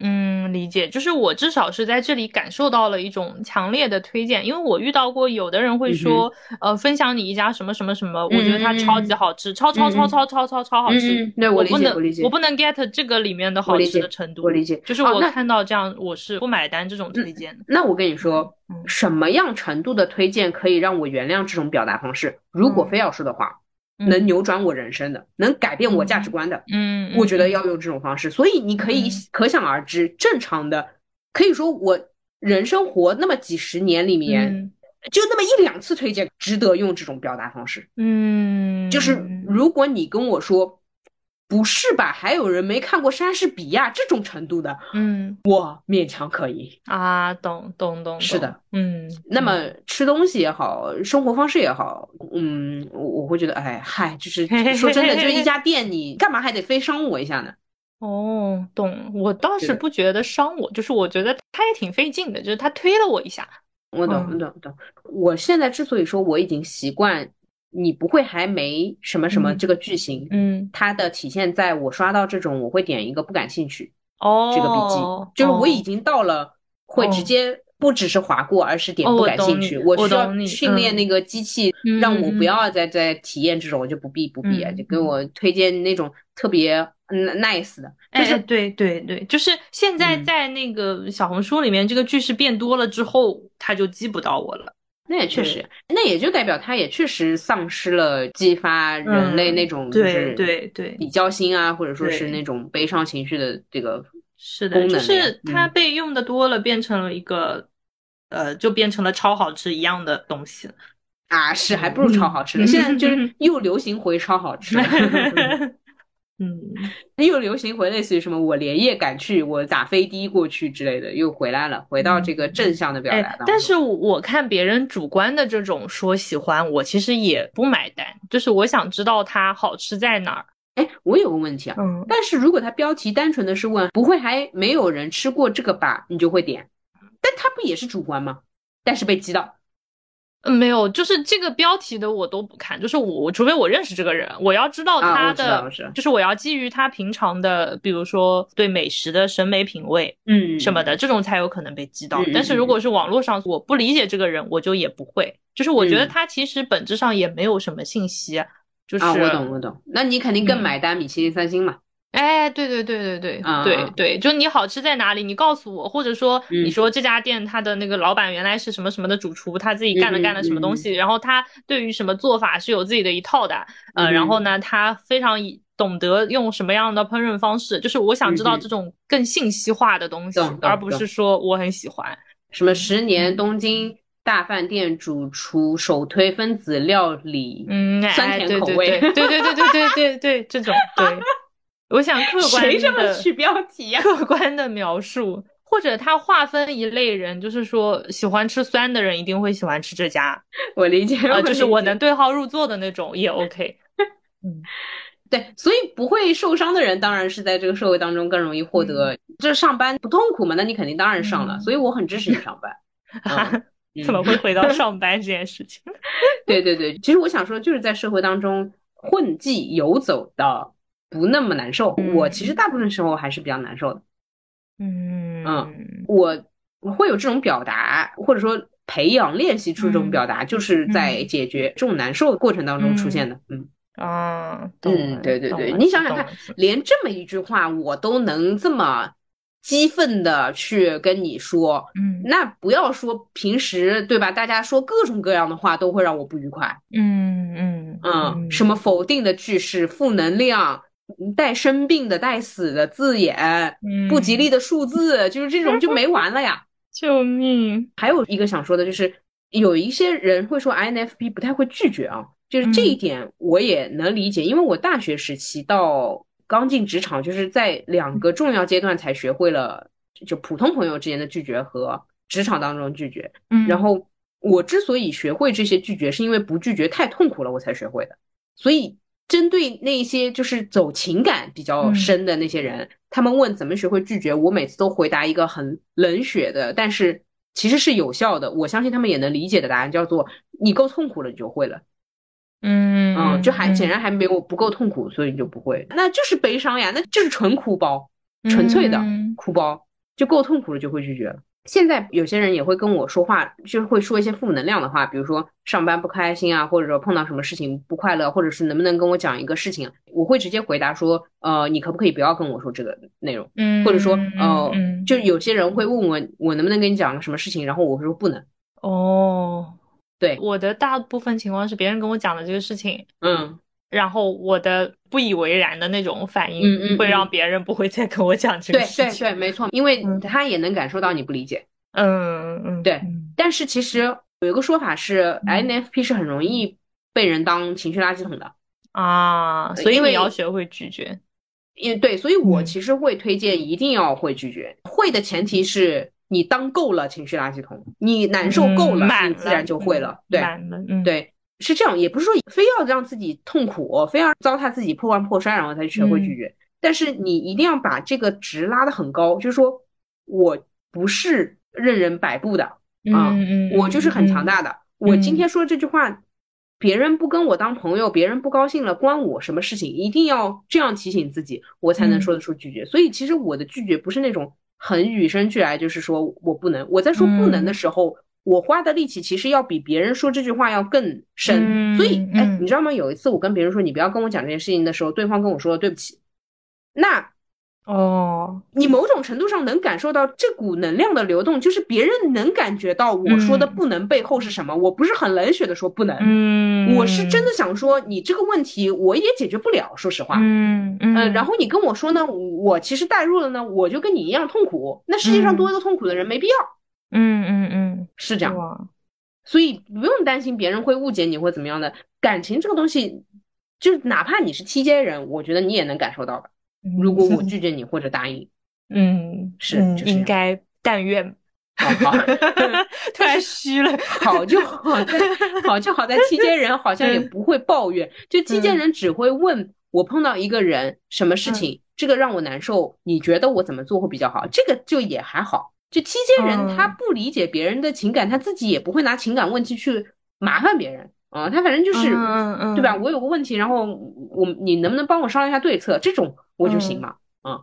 嗯，理解，就是我至少是在这里感受到了一种强烈的推荐，因为我遇到过有的人会说，呃，分享你一家什么什么什么，我觉得它超级好吃，超超超超超超超好吃。嗯嗯对我理不能解我不能 get 这个里面的好吃的程度，我理解就是我看到这样，我是不买单这种推荐的。那我跟你说嗯，什么样程度的推荐可以让我原谅这种表达方式？如果嗯非要说的话，嗯能扭转我人生的，能改变我价值观的，嗯，嗯我觉得嗯要用这种方式。所以你可以嗯可想而知，正常的，可以说我人生活那么几十年里面，嗯就那么一两次推荐值得用这种表达方式。嗯，就是如果你跟我说。不是吧？还有人没看过莎士比亚这种程度的，嗯我勉强可以。啊，懂懂懂，是的，嗯，那么吃东西也好，生活方式也好，嗯，我我会觉得，哎嗨，就是 说真的，就一家店，你干嘛还得非伤我一下呢？哦，懂。我倒是不觉得伤我，就是我觉得他也挺费劲的，就是他推了我一下。我懂，嗯我懂，我懂。我现在之所以说我已经习惯，你不会还没什么什么嗯这个句型，嗯，它的体现在我刷到这种，我会点一个不感兴趣哦，这个笔记，就是我已哦经到了会直哦接不只是划过，而是点不感兴趣。我需要懂你嗯训练那个机器，嗯让我嗯不要再再体验这种，我就不必不必啊，嗯就给我推荐那种特别嗯 nice 的，就是对对对，就是现在嗯在那个小红书里面，这个句式变多了之后，他就记不到我了。那也确实，那也就代表它也确实丧失了激发人类嗯那种就对是对对比较心啊，或者说是那种悲伤情绪的这个是的，就是它嗯。被用的多了，变成了一个，呃，就变成了超好吃一样的东西。啊，是还不如超好吃的。现在就是又流行回超好吃 了，嗯，又流行回类似于什么我连夜赶去，我打飞的过去之类的，又回来了，回到这个正向的表达。但是我看别人主观的这种说喜欢，我其实也不买单，就是我想知道它好吃在哪儿。哎，我有个问题啊，嗯，但是如果它标题单纯的是问不会还没有人吃过这个吧，你就会点，但它不也是主观吗？但是被击到，呃没有，就是这个标题的我都不看，就是我，我除非我认识这个人，我要知道啊他的，就是我要基于他平常的，比如说对美食的审美品味嗯什么的，这种才有可能被击到。嗯嗯但是如果是网络上我不理解这个人，我就也不会。就是我觉得嗯他其实本质上也没有什么信息，就是、啊，我懂我懂，那你肯定更嗯买单米其林三星嘛？哎，对对对对对对对，就你好吃在哪里，你告诉我，或者说嗯。你说这家店他的那个老板原来是什么什么的主厨，他自己干了嗯干了什么东西，然后他对于什么做法是有自己的一套的，呃，嗯然后呢，他非常懂得用什么样的烹饪方式，就是我想知道这种更信息化的东西而不是说我很喜欢。什么十嗯年东京大饭店主厨首推分子料理，嗯，酸甜口味对对对对对对对对，这种对，我想客观谁这么的取标题呀、客观的描述，或者他划分一类人，就是说喜欢吃酸的人一定会喜欢吃这家，我理解，呃，就是我能对号入座的那种也 OK。嗯，对，所以不会受伤的人，当然是在这个社会当中更容易获得。这上班不痛苦嘛？那你肯定当然上了，嗯所以我很支持你上班。嗯 怎么会回到上班这件事情？对对对，其实我想说，就是在社会当中混迹游走的不那么难受。嗯我其实大部分时候还是比较难受的。嗯嗯我会有这种表达，或者说培养练习出这种表达，就是在嗯解决这种难受的过程当中出现的。嗯啊，嗯，对对对，你想想看，连这么一句话我都能这么激愤的去跟你说，嗯那不要说平时对吧？大家说各种各样的话都会让我不愉快。嗯嗯嗯，什么否定的句式、负能量、带生病的、带死的字眼、不吉利的数字，就是这种就没完了呀。救命！还有一个想说的就是，有一些人会说 INFP 不太会拒绝啊，就是这一点我也能理解，因为我大学时期到刚进职场，就是在两个重要阶段才学会了就普通朋友之间的拒绝和职场当中拒绝。嗯，然后我之所以学会这些拒绝，是因为不拒绝太痛苦了，我才学会的。所以针对那些就是走情感比较深的那些人，他们问怎么学会拒绝，我每次都回答一个很冷血的，但是其实是有效的，我相信他们也能理解的答案，叫做你够痛苦了，你就会了。嗯嗯，就还显然还没有不够痛苦，所以你就不会，那就是悲伤呀，那就是纯哭包，纯粹的嗯哭包，就够痛苦了就会拒绝了。现在有些人也会跟我说话，就是会说一些负能量的话，比如说上班不开心啊，或者说碰到什么事情不快乐，或者是能不能跟我讲一个事情，我会直接回答说，呃，你可不可以不要跟我说这个内容，嗯，或者说，嗯呃，嗯就。有些人会问我，我能不能跟你讲个什么事情，然后我会说不能，哦，对。我的大部分情况是别人跟我讲的这个事情，嗯，然后我的不以为然的那种反应，会让别人不会再跟我讲这个对事情。对对，没错，因为嗯他也能感受到你不理解。嗯嗯，对嗯但是其实有一个说法是，INFP 是很容易被人当情绪垃圾桶的。啊，所以你要学会拒绝。因对，所以我嗯其实会推荐一定要会拒绝。会的前提是你当够了情绪垃圾桶，你难受够了，你自然就会了。对，嗯，对，是这样，也不是说非要让自己痛苦，非要糟蹋自己破罐破摔，然后才学会拒绝。但是你一定要把这个值拉得很高，就是说我不是任人摆布的，啊我就是很强大。大的。我今天说这句话，别人不跟我当朋友，别人不高兴了，关我什么事情？一定要这样提醒自己，我才能嗯说得出拒绝。所以其实我的拒绝不是那种很与生俱来，就是说我不能。我在说不能的时候，我花的力气其实要比别人说这句话要更深。嗯所以，哎嗯，你知道吗？有一次我跟别人说你不要跟我讲这件事情的时候，对方跟我说对不起，那。哦，你某种程度上能感受到这股能量的流动，就是别人能感觉到我说的嗯不能背后是什么。我不是很冷血的说不能，嗯，我是真的想说，你这个问题我也解决不了，说实话。嗯嗯嗯，然后你跟我说呢，我其实代入了呢，我就跟你一样痛苦。那世界上多一个痛苦的人没必要。嗯嗯嗯，是这样。所以不用担心别人会误解你或怎么样的。感情这个东西，就哪怕你是 TJ 人，我觉得你也能感受到吧。如果我拒绝你或者答应，嗯是应该但愿好好 突然虚了，好 就好在好就好在 TJ 人好像也不会抱怨，就 TJ 人只会问我碰到一个人什么事情，这个让我难受，你觉得我怎么做会比较好？这个就也还好。就 TJ 人嗯他不理解别人的情感，他自己也不会拿情感问题去麻烦别人啊、他反正就是。嗯嗯对吧？？我有个问题，然后我你能不能帮我商量一下对策？这种我就行嘛。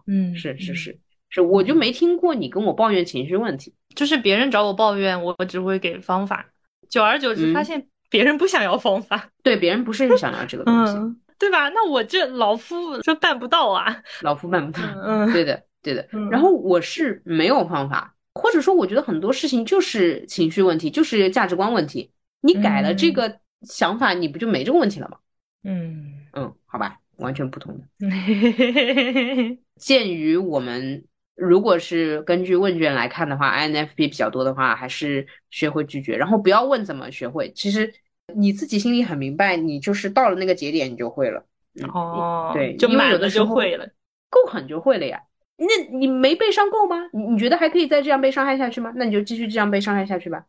嗯，是是嗯，是是，我就没听过你跟我抱怨情绪问题。就是别人找我抱怨，我只会给方法，久而久之嗯发现别人不想要方法，对，别人不是想要这个东西，嗯，对吧？那我这老夫就办不到啊，老夫办不到。嗯对的，对的嗯。然后我是没有方法，或者说我觉得很多事情就是情绪问题，就是价值观问题。你改了这嗯个想法，你不就没这个问题了吗？嗯，嗯，好吧，完全不同的。嗯鉴于我们如果是根据问卷来看的话，INFP 比较多的话，还是学会拒绝，然后不要问怎么学会，其实你自己心里很明白，你就是到了那个节点你就会了。嗯哦，对，就满了就会了，够狠就会了呀。那你没被伤够吗？你你觉得还可以再这样被伤害下去吗？那你就继续这样被伤害下去吧。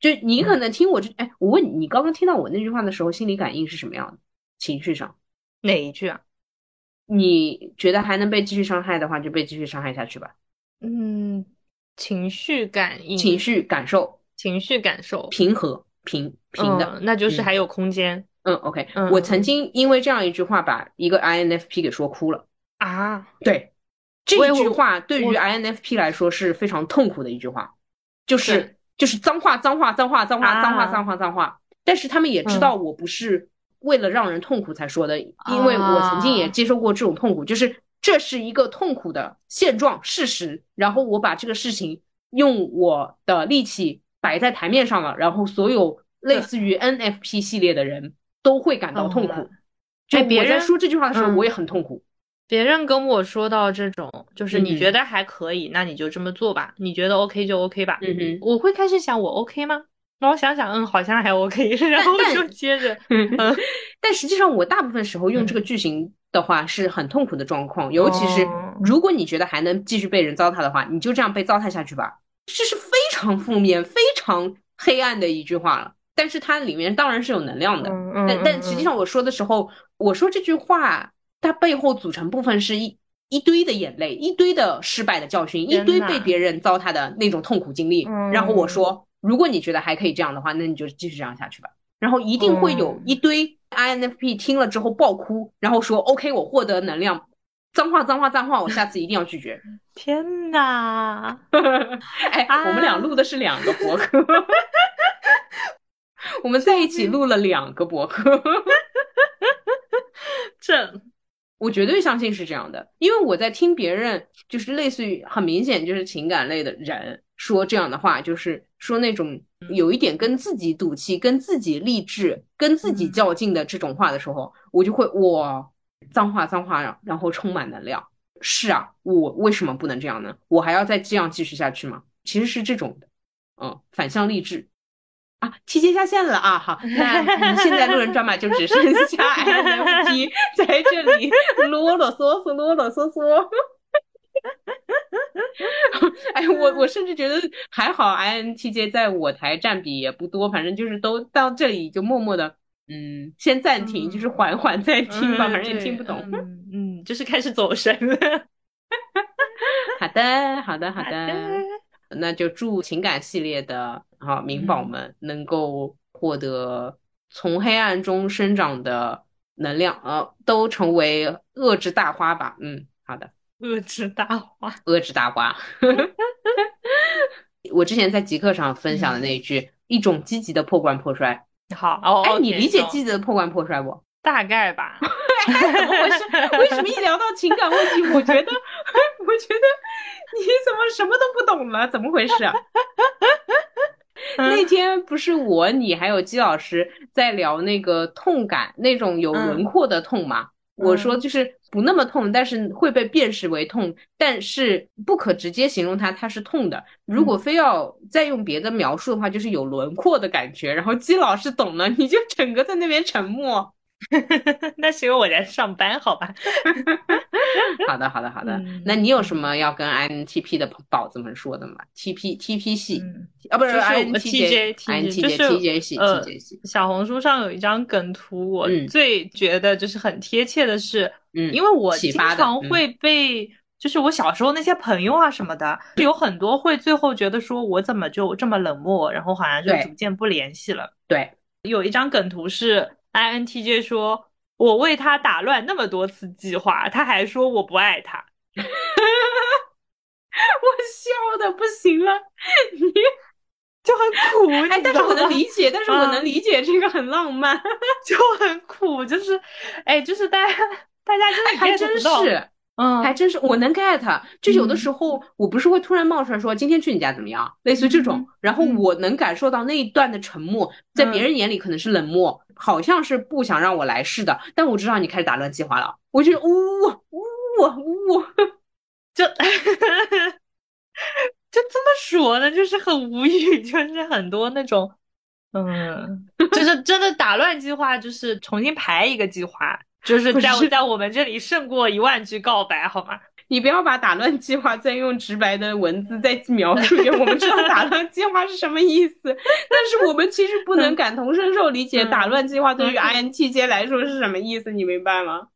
就你可能听我这，哎，我问你，你刚刚听到我那句话的时候，心理感应是什么样的？情绪上，哪一句啊？你觉得还能被继续伤害的话，就被继续伤害下去吧。嗯，情绪感应，情绪感受情绪感受平和平平的，嗯那就是嗯还有空间嗯，OK，嗯我曾经因为这样一句话把一个 INFP 给说哭了。啊。对，这一句话对于 INFP 来说是非常痛苦的一句话，就是就是脏话脏话脏话脏话脏话啊脏话脏话。但是他们也知嗯道我不是为了让人痛苦才说的，因为我曾经也啊接受过这种痛苦，就是这是一个痛苦的现状事实，然后我把这个事情用我的力气摆在台面上了，然后所有类似于 NFP 系列的人都会感到痛苦嗯。就哎别人我在说这句话的时候，嗯我也很痛苦。别人跟我说到这种，就是你觉得还可以，那你就这么做吧。你觉得 OK 就 OK 吧。嗯哼。我会开始想，我 OK 吗？然后想想，嗯，好像还 OK，然后但就接着，嗯嗯，但实际上，我大部分时候用这个句型的话是很痛苦的状况，尤其是哦如果你觉得还能继续被人糟蹋的话，你就这样被糟蹋下去吧。这是非常负面、非常黑暗的一句话了。但是它里面当然是有能量的，嗯嗯但但实际上我说的时候，我说这句话，它背后组成部分是一一堆的眼泪，一堆的失败的教训，一堆被别人糟蹋的那种痛苦经历。嗯然后我说，如果你觉得还可以这样的话，那你就继续这样下去吧。然后一定会有嗯一堆 INFP 听了之后爆哭，然后说 OK，我获得能量。脏话脏话脏话，我下次一定要拒绝。天呐，哎，啊我们俩录的是两个博客，我们在一起录了两个博客。这我绝对相信是这样的，因为我在听别人，就是类似于很明显就是情感类的人说这样的话，就是说那种有一点跟自己赌气、跟自己励志、跟自己较劲的这种话的时候，我就会哇，脏话脏话，然后充满能量。是啊，我为什么不能这样呢？我还要再这样继续下去吗？其实是这种的，嗯，反向励志。啊，提前下线了啊！好，那嗯现在路人抓马就只剩下 NFT 在这里啰啰嗦嗦，啰啰嗦嗦。哎，我我甚至觉得还好，INTJ 在我台占比也不多，反正就是都到这里就默默的，嗯，先暂停，就是缓缓再听吧，嗯反正也听不懂。嗯 嗯，就是开始走神了。好的，好的，好好的。的那就祝情感系列的啊明宝嗯们能够获得从黑暗中生长的能量，呃，都成为恶之大花吧。嗯，好的，恶之大花，恶之大花。我之前在极客上分享的那一句，一种积极的破罐破摔。好哦，哎，你理解积极的破罐破摔不？大概吧？怎么回事？为什么一聊到情感问题，我觉得，我觉得你怎么什么都不懂了？怎么回事啊？那天不是我你还有姬老师在聊那个痛感，那种有轮廓的痛吗？我说就是不那么痛，但是会被辨识为痛，但是不可直接形容它，它是痛的。如果非要再用别的描述的话，就是有轮廓的感觉。然后姬老师懂了，你就整个在那边沉默。那是因为我在上班，好吧？好的，好的，好的。那你有什么要跟 INTP 的宝子们说的吗？TP TP 系啊，不是 INTJ，INTJ 就是 TJ 系，TJ 系。小红书上有一张梗图，我最觉得就是很贴切的是，嗯，因为我经常会被，就是我小时候那些朋友啊什么的，有很多会最后觉得说我怎么就这么冷漠，然后好像就逐渐不联系了。对，有一张梗图是。INTJ 说：“我为他打乱那么多次计划，他还说我不爱他。”我笑的不行了，你就很苦。哎，但是我能理解，但是我能理解这个很浪漫，就很苦。就是，哎，就是大家，大家真的还真是。嗯，还真是，我能 get，就有的时候我不是会突然冒出来说今天去你家怎么样，类似于这种，然后我能感受到那一段的沉默，在别人眼里可能是冷漠，好像是不想让我来试的，但我知道你开始打乱计划了，我就呜呜呜呜，就 就这么说呢，就是很无语，就是很多那种，嗯，就是真的打乱计划，就是重新排一个计划。就是在在我们这里胜过一万句告白，好吗？你不要把打乱计划再用直白的文字再描述给我们，知道打乱计划是什么意思。但是我们其实不能感同身受理解打乱计划对于 INTJ 来说是什么意思，你明白吗？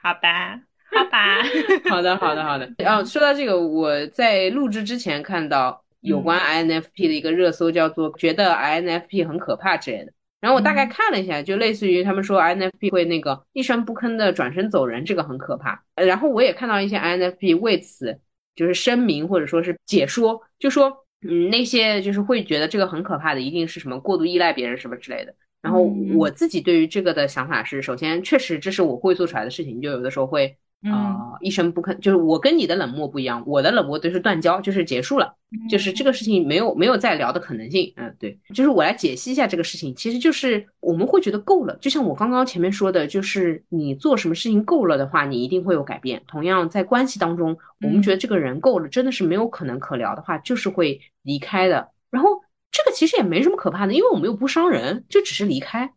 好吧，好吧，好的，好的，好的。然后说到这个，我在录制之前看到有关 INFP 的一个热搜，叫做“觉得 INFP 很可怕”之类的。然后我大概看了一下，就类似于他们说 INFP 会那个一声不吭的转身走人，这个很可怕。然后我也看到一些 INFP 为此就是声明或者说是解说，就说嗯那些就是会觉得这个很可怕的，一定是什么过度依赖别人什么之类的。然后我自己对于这个的想法是，首先确实这是我会做出来的事情，就有的时候会。啊，一声不吭，就是我跟你的冷漠不一样，我的冷漠就是断交，就是结束了，就是这个事情没有没有再聊的可能性。嗯，对，就是我来解析一下这个事情，其实就是我们会觉得够了，就像我刚刚前面说的，就是你做什么事情够了的话，你一定会有改变。同样在关系当中，我们觉得这个人够了，真的是没有可能可聊的话，就是会离开的。然后这个其实也没什么可怕的，因为我们又不伤人，就只是离开。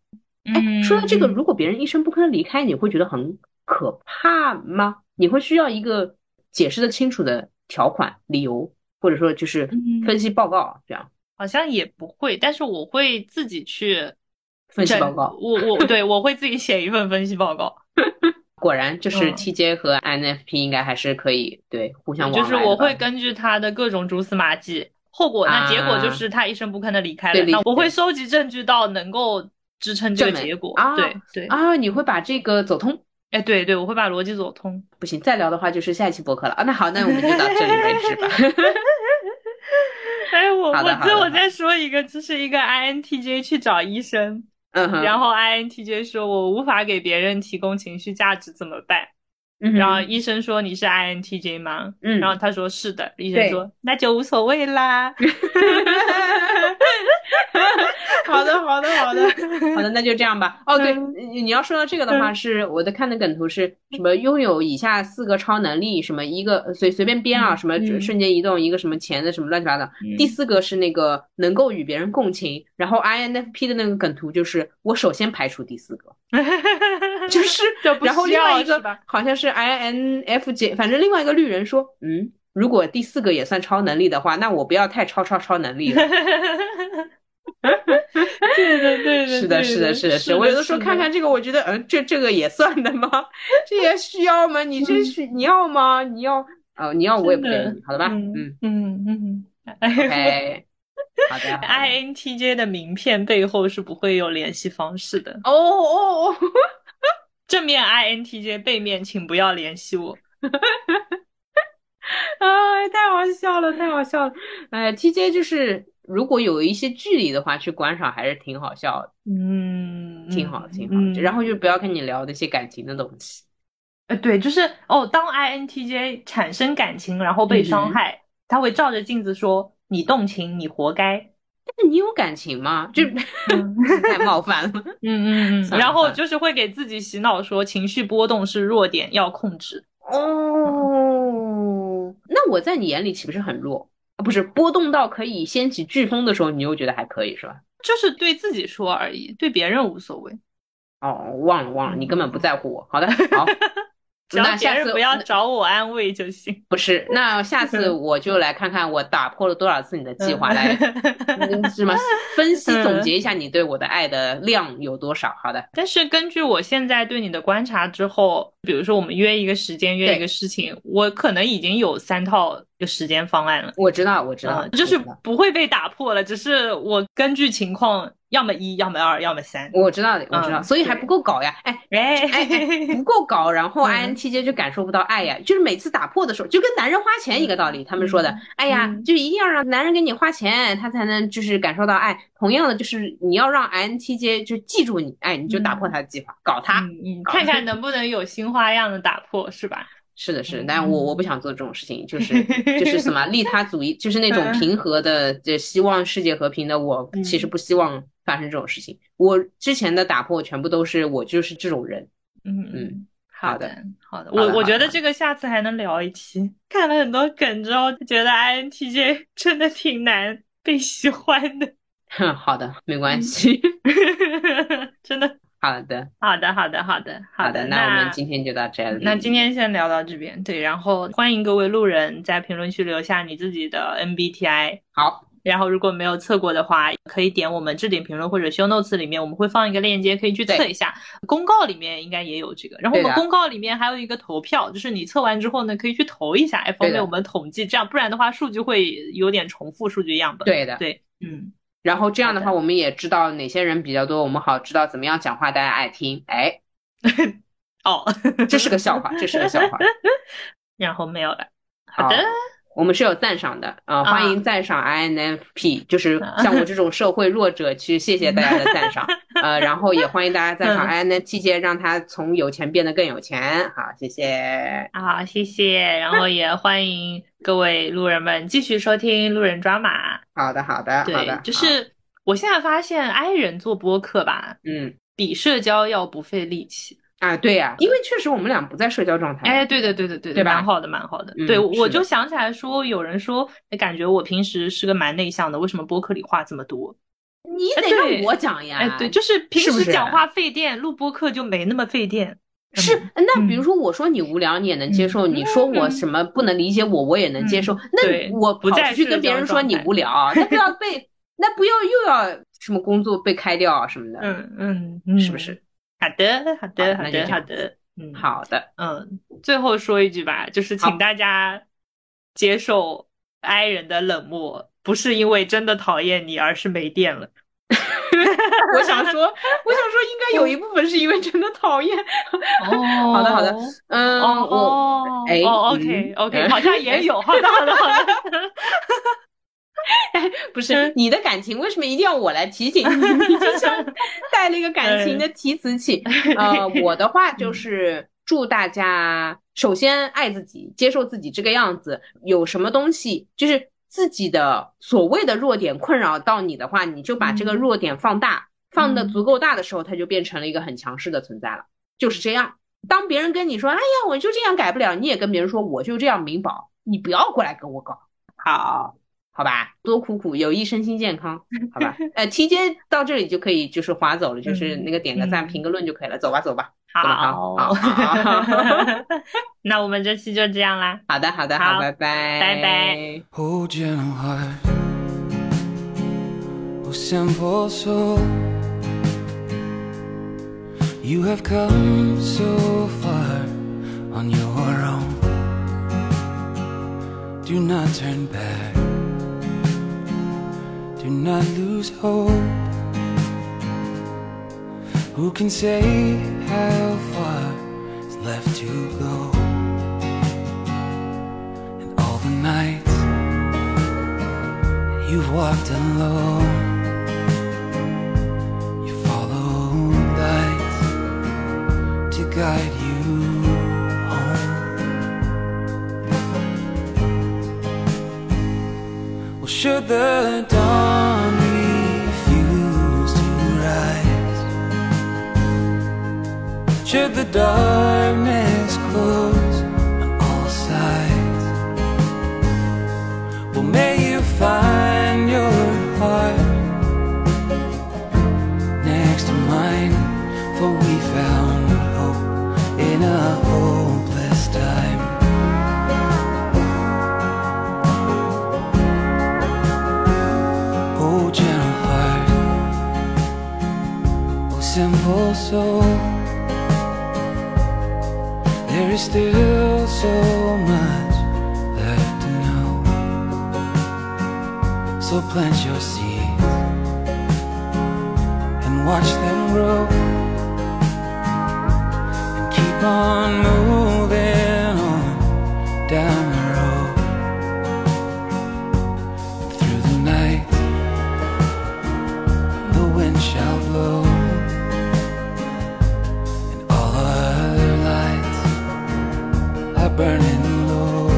哎，说到这个，如果别人一声不吭离开，你会觉得很。可怕吗？你会需要一个解释的清楚的条款、理由，或者说就是分析报告这样？好像也不会，但是我会自己去分析报告。我我对 我会自己写一份分析报告。果然，就是 TJ 和 INFP 应该还是可以对互相就是我会根据他的各种蛛丝马迹，后果那结果就是他一声不吭的离开了。那我会收集证据到能够支撑这个结果。对对啊，你会把这个走通。哎，对对，我会把逻辑走通。不行，再聊的话就是下一期播客了啊。那好，那我们就到这里为止吧。哎，我 我最后再说一个，这是一个 INTJ 去找医生，嗯，然后 INTJ 说我无法给别人提供情绪价值怎么办？然后医生说你是 INTJ 吗？嗯，然后他说是的。医生说那就无所谓啦。好的，好的，好的，好的，那就这样吧。哦，对，你要说到这个的话，是我的看的梗图是什么？拥有以下四个超能力，什么一个随随便编啊，什么瞬间移动，一个什么钱的什么乱七八糟。第四个是那个能够与别人共情。然后 INFP 的那个梗图就是我首先排除第四个，就是然后另外一个好像是 INFJ，反正另外一个绿人说，嗯，如果第四个也算超能力的话，那我不要太超超超能力了。对的对的，是的，是的，是的，是。我有的时候看看这个，我觉得，嗯，这这个也算的吗？这也需要吗？你这需你要吗？你要哦，你要我也不给你，好的吧？嗯嗯嗯。OK，好的。INTJ 的名片背后是不会有联系方式的。哦哦哦。正面 INTJ，背面请不要联系我。哎，太好笑了，太好笑了。哎，TJ 就是。如果有一些距离的话，去观赏还是挺好笑的，嗯，挺好，挺好。然后就不要跟你聊那些感情的东西。呃，对，就是哦，当 INTJ 产生感情然后被伤害，他会照着镜子说：“你动情，你活该。”但是你有感情吗？就 太冒犯了。嗯嗯嗯，然后就是会给自己洗脑说情绪波动是弱点，要控制。哦，那我在你眼里岂不是很弱？啊，不是波动到可以掀起飓风的时候，你又觉得还可以是吧？就是对自己说而已，对别人无所谓。哦，忘了忘了，你根本不在乎我。好的，好，只要那下次别人不要找我安慰就行。不是，那下次 我就来看看我打破了多少次你的计划，来嗯什么分析总结一下你对我的爱的量有多少。好的，但是根据我现在对你的观察之后，比如说我们约一个时间，约一个事情，我可能已经有三套个时间方案了。我知道，我知道，嗯，就是不会被打破了，只是我根据情况，要么一，要么二，要么三。我知道的，我知道，嗯所以还不够搞呀！哎，哎哎哎，不够搞，然后嗯 INTJ 就感受不到爱呀，就是每次打破的时候，就跟男人花钱一个道理。他们说的，哎呀，嗯就一定要让男人给你花钱，他才能就是感受到爱。同样的，就是你要让 INTJ 就记住你，哎，你就打破他的计划，搞他。看看能不能有新花样的打破，是吧？是的，是但我我不想做这种事情，就是就是什么利他主义，就是那种嗯平和的，就希望世界和平的。我嗯其实不希望发生这种事情。我之前的打破全部都是我就是这种人。嗯嗯，好好的的，好的，我我觉得这个下次还能聊一期。看了很多梗之后，就觉得 INTJ 真的挺难被喜欢的，哼，好的，没嗯关系。真的。好的，好的，好的，好的，好的。那我们今天就到这里。那今天先聊到这边，对，然后欢迎各位路人在评论区留下你自己的 MBTI。好，然后如果没有测过的话，可以点我们置顶评论或者 show notes 里面，我们会放一个链接，可以去测一下。公告里面应该也有这个。然后我们公告里面还有一个投票，就是你测完之后呢，可以去投一下，哎，方便我们统计，这样不然的话数据会有点重复数据样本。对的。对，嗯，然后这样的话，我们也知道哪些人比较多，我们好知道怎么样讲话大家爱听。哎，哦，这是个笑话，这是个笑话。然后没有了。好的，我们是有赞赏的啊、欢迎赞赏 INFP，就是像我这种社会弱者去谢谢大家的赞赏，呃，然后也欢迎大家赞赏 INTJ，让他从有钱变得更有钱。好，谢谢。好，谢谢。然后也欢迎各位路人们继续收听路人抓马。好的，好的，好对的，，就是我现在发现 i 人做播客吧，嗯比社交要不费力气。啊，对呀、因为确实我们俩不在社交状态。哎，对的，对的，对的，对吧蛮好的，蛮好的。嗯对，我就想起来说，有人说，哎感觉我平时是个蛮内向的，为什么播客里话这么多？你得让我讲呀。哎，对，就是平时讲话费电，录播客就没那么费电。是，那嗯比如说我说你无聊，你也能接受；嗯你说我什么不能理解我，我也能接受。对那我跑不在出去跟别人说你无聊，那不要被，那不要又要什么工作被开掉啊什么的，嗯嗯嗯，是不是？好的，好的，好的，好的。嗯，好的，嗯，最后说一句吧，就是请大家接受 i 人的冷漠，不是因为真的讨厌你，而是没电了。我想说，我想说，应该有一部分是因为真的讨厌。哦好的好的嗯，哦我哦哎哦，OK 嗯 OK，好像也有，好的好的好的。不是你的感情，为什么一定要我来提醒你？你就像带了一个感情的提词器。呃，我的话就是祝大家首先爱自己，接受自己这个样子。有什么东西就是自己的所谓的弱点困扰到你的话，你就把这个弱点放大，放的足够大的时候，它就变成了一个很强势的存在了。就是这样。当别人跟你说：“哎呀，我就这样改不了”，你也跟别人说：“我就这样明保。”你不要过来跟我搞。好。好吧，多苦苦，有益身心健康，好吧。呃，TJ 到这里就可以就是划走了，就是那个点个赞、嗯评个论就可以了，走吧，走吧。好，好好好 那我们这期就这样啦。好的，好的，好好，拜拜，拜拜。Oh, gentle heart, oh, simple soul, you have come so far on your own. Do not turn back, do not lose hope. Who can say how far is left to go? And all the nights you've walked alone. You follow lights to guide you Should the dawn refuse to rise? Should the darkness close on all sides? Well, may you find your heart next to mine, for we found hope in a hole. Simple soul. There is still so much left to know. So plant your seeds and watch them grow. And keep on moving on down burning low.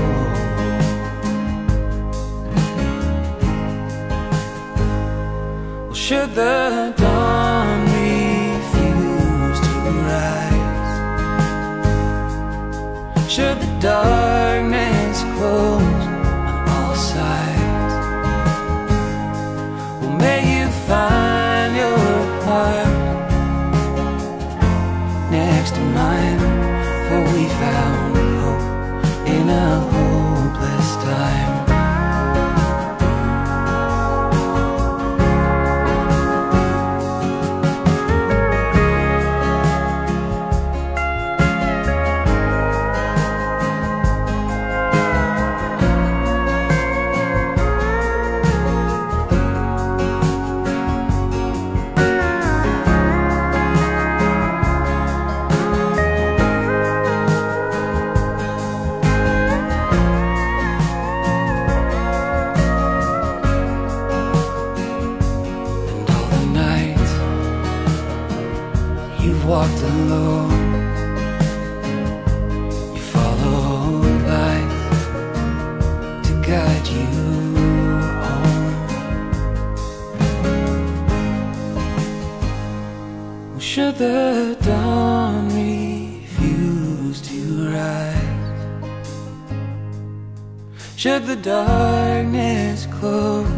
Well, should the dawn refuse to rise, should the darkness Should the darkness close?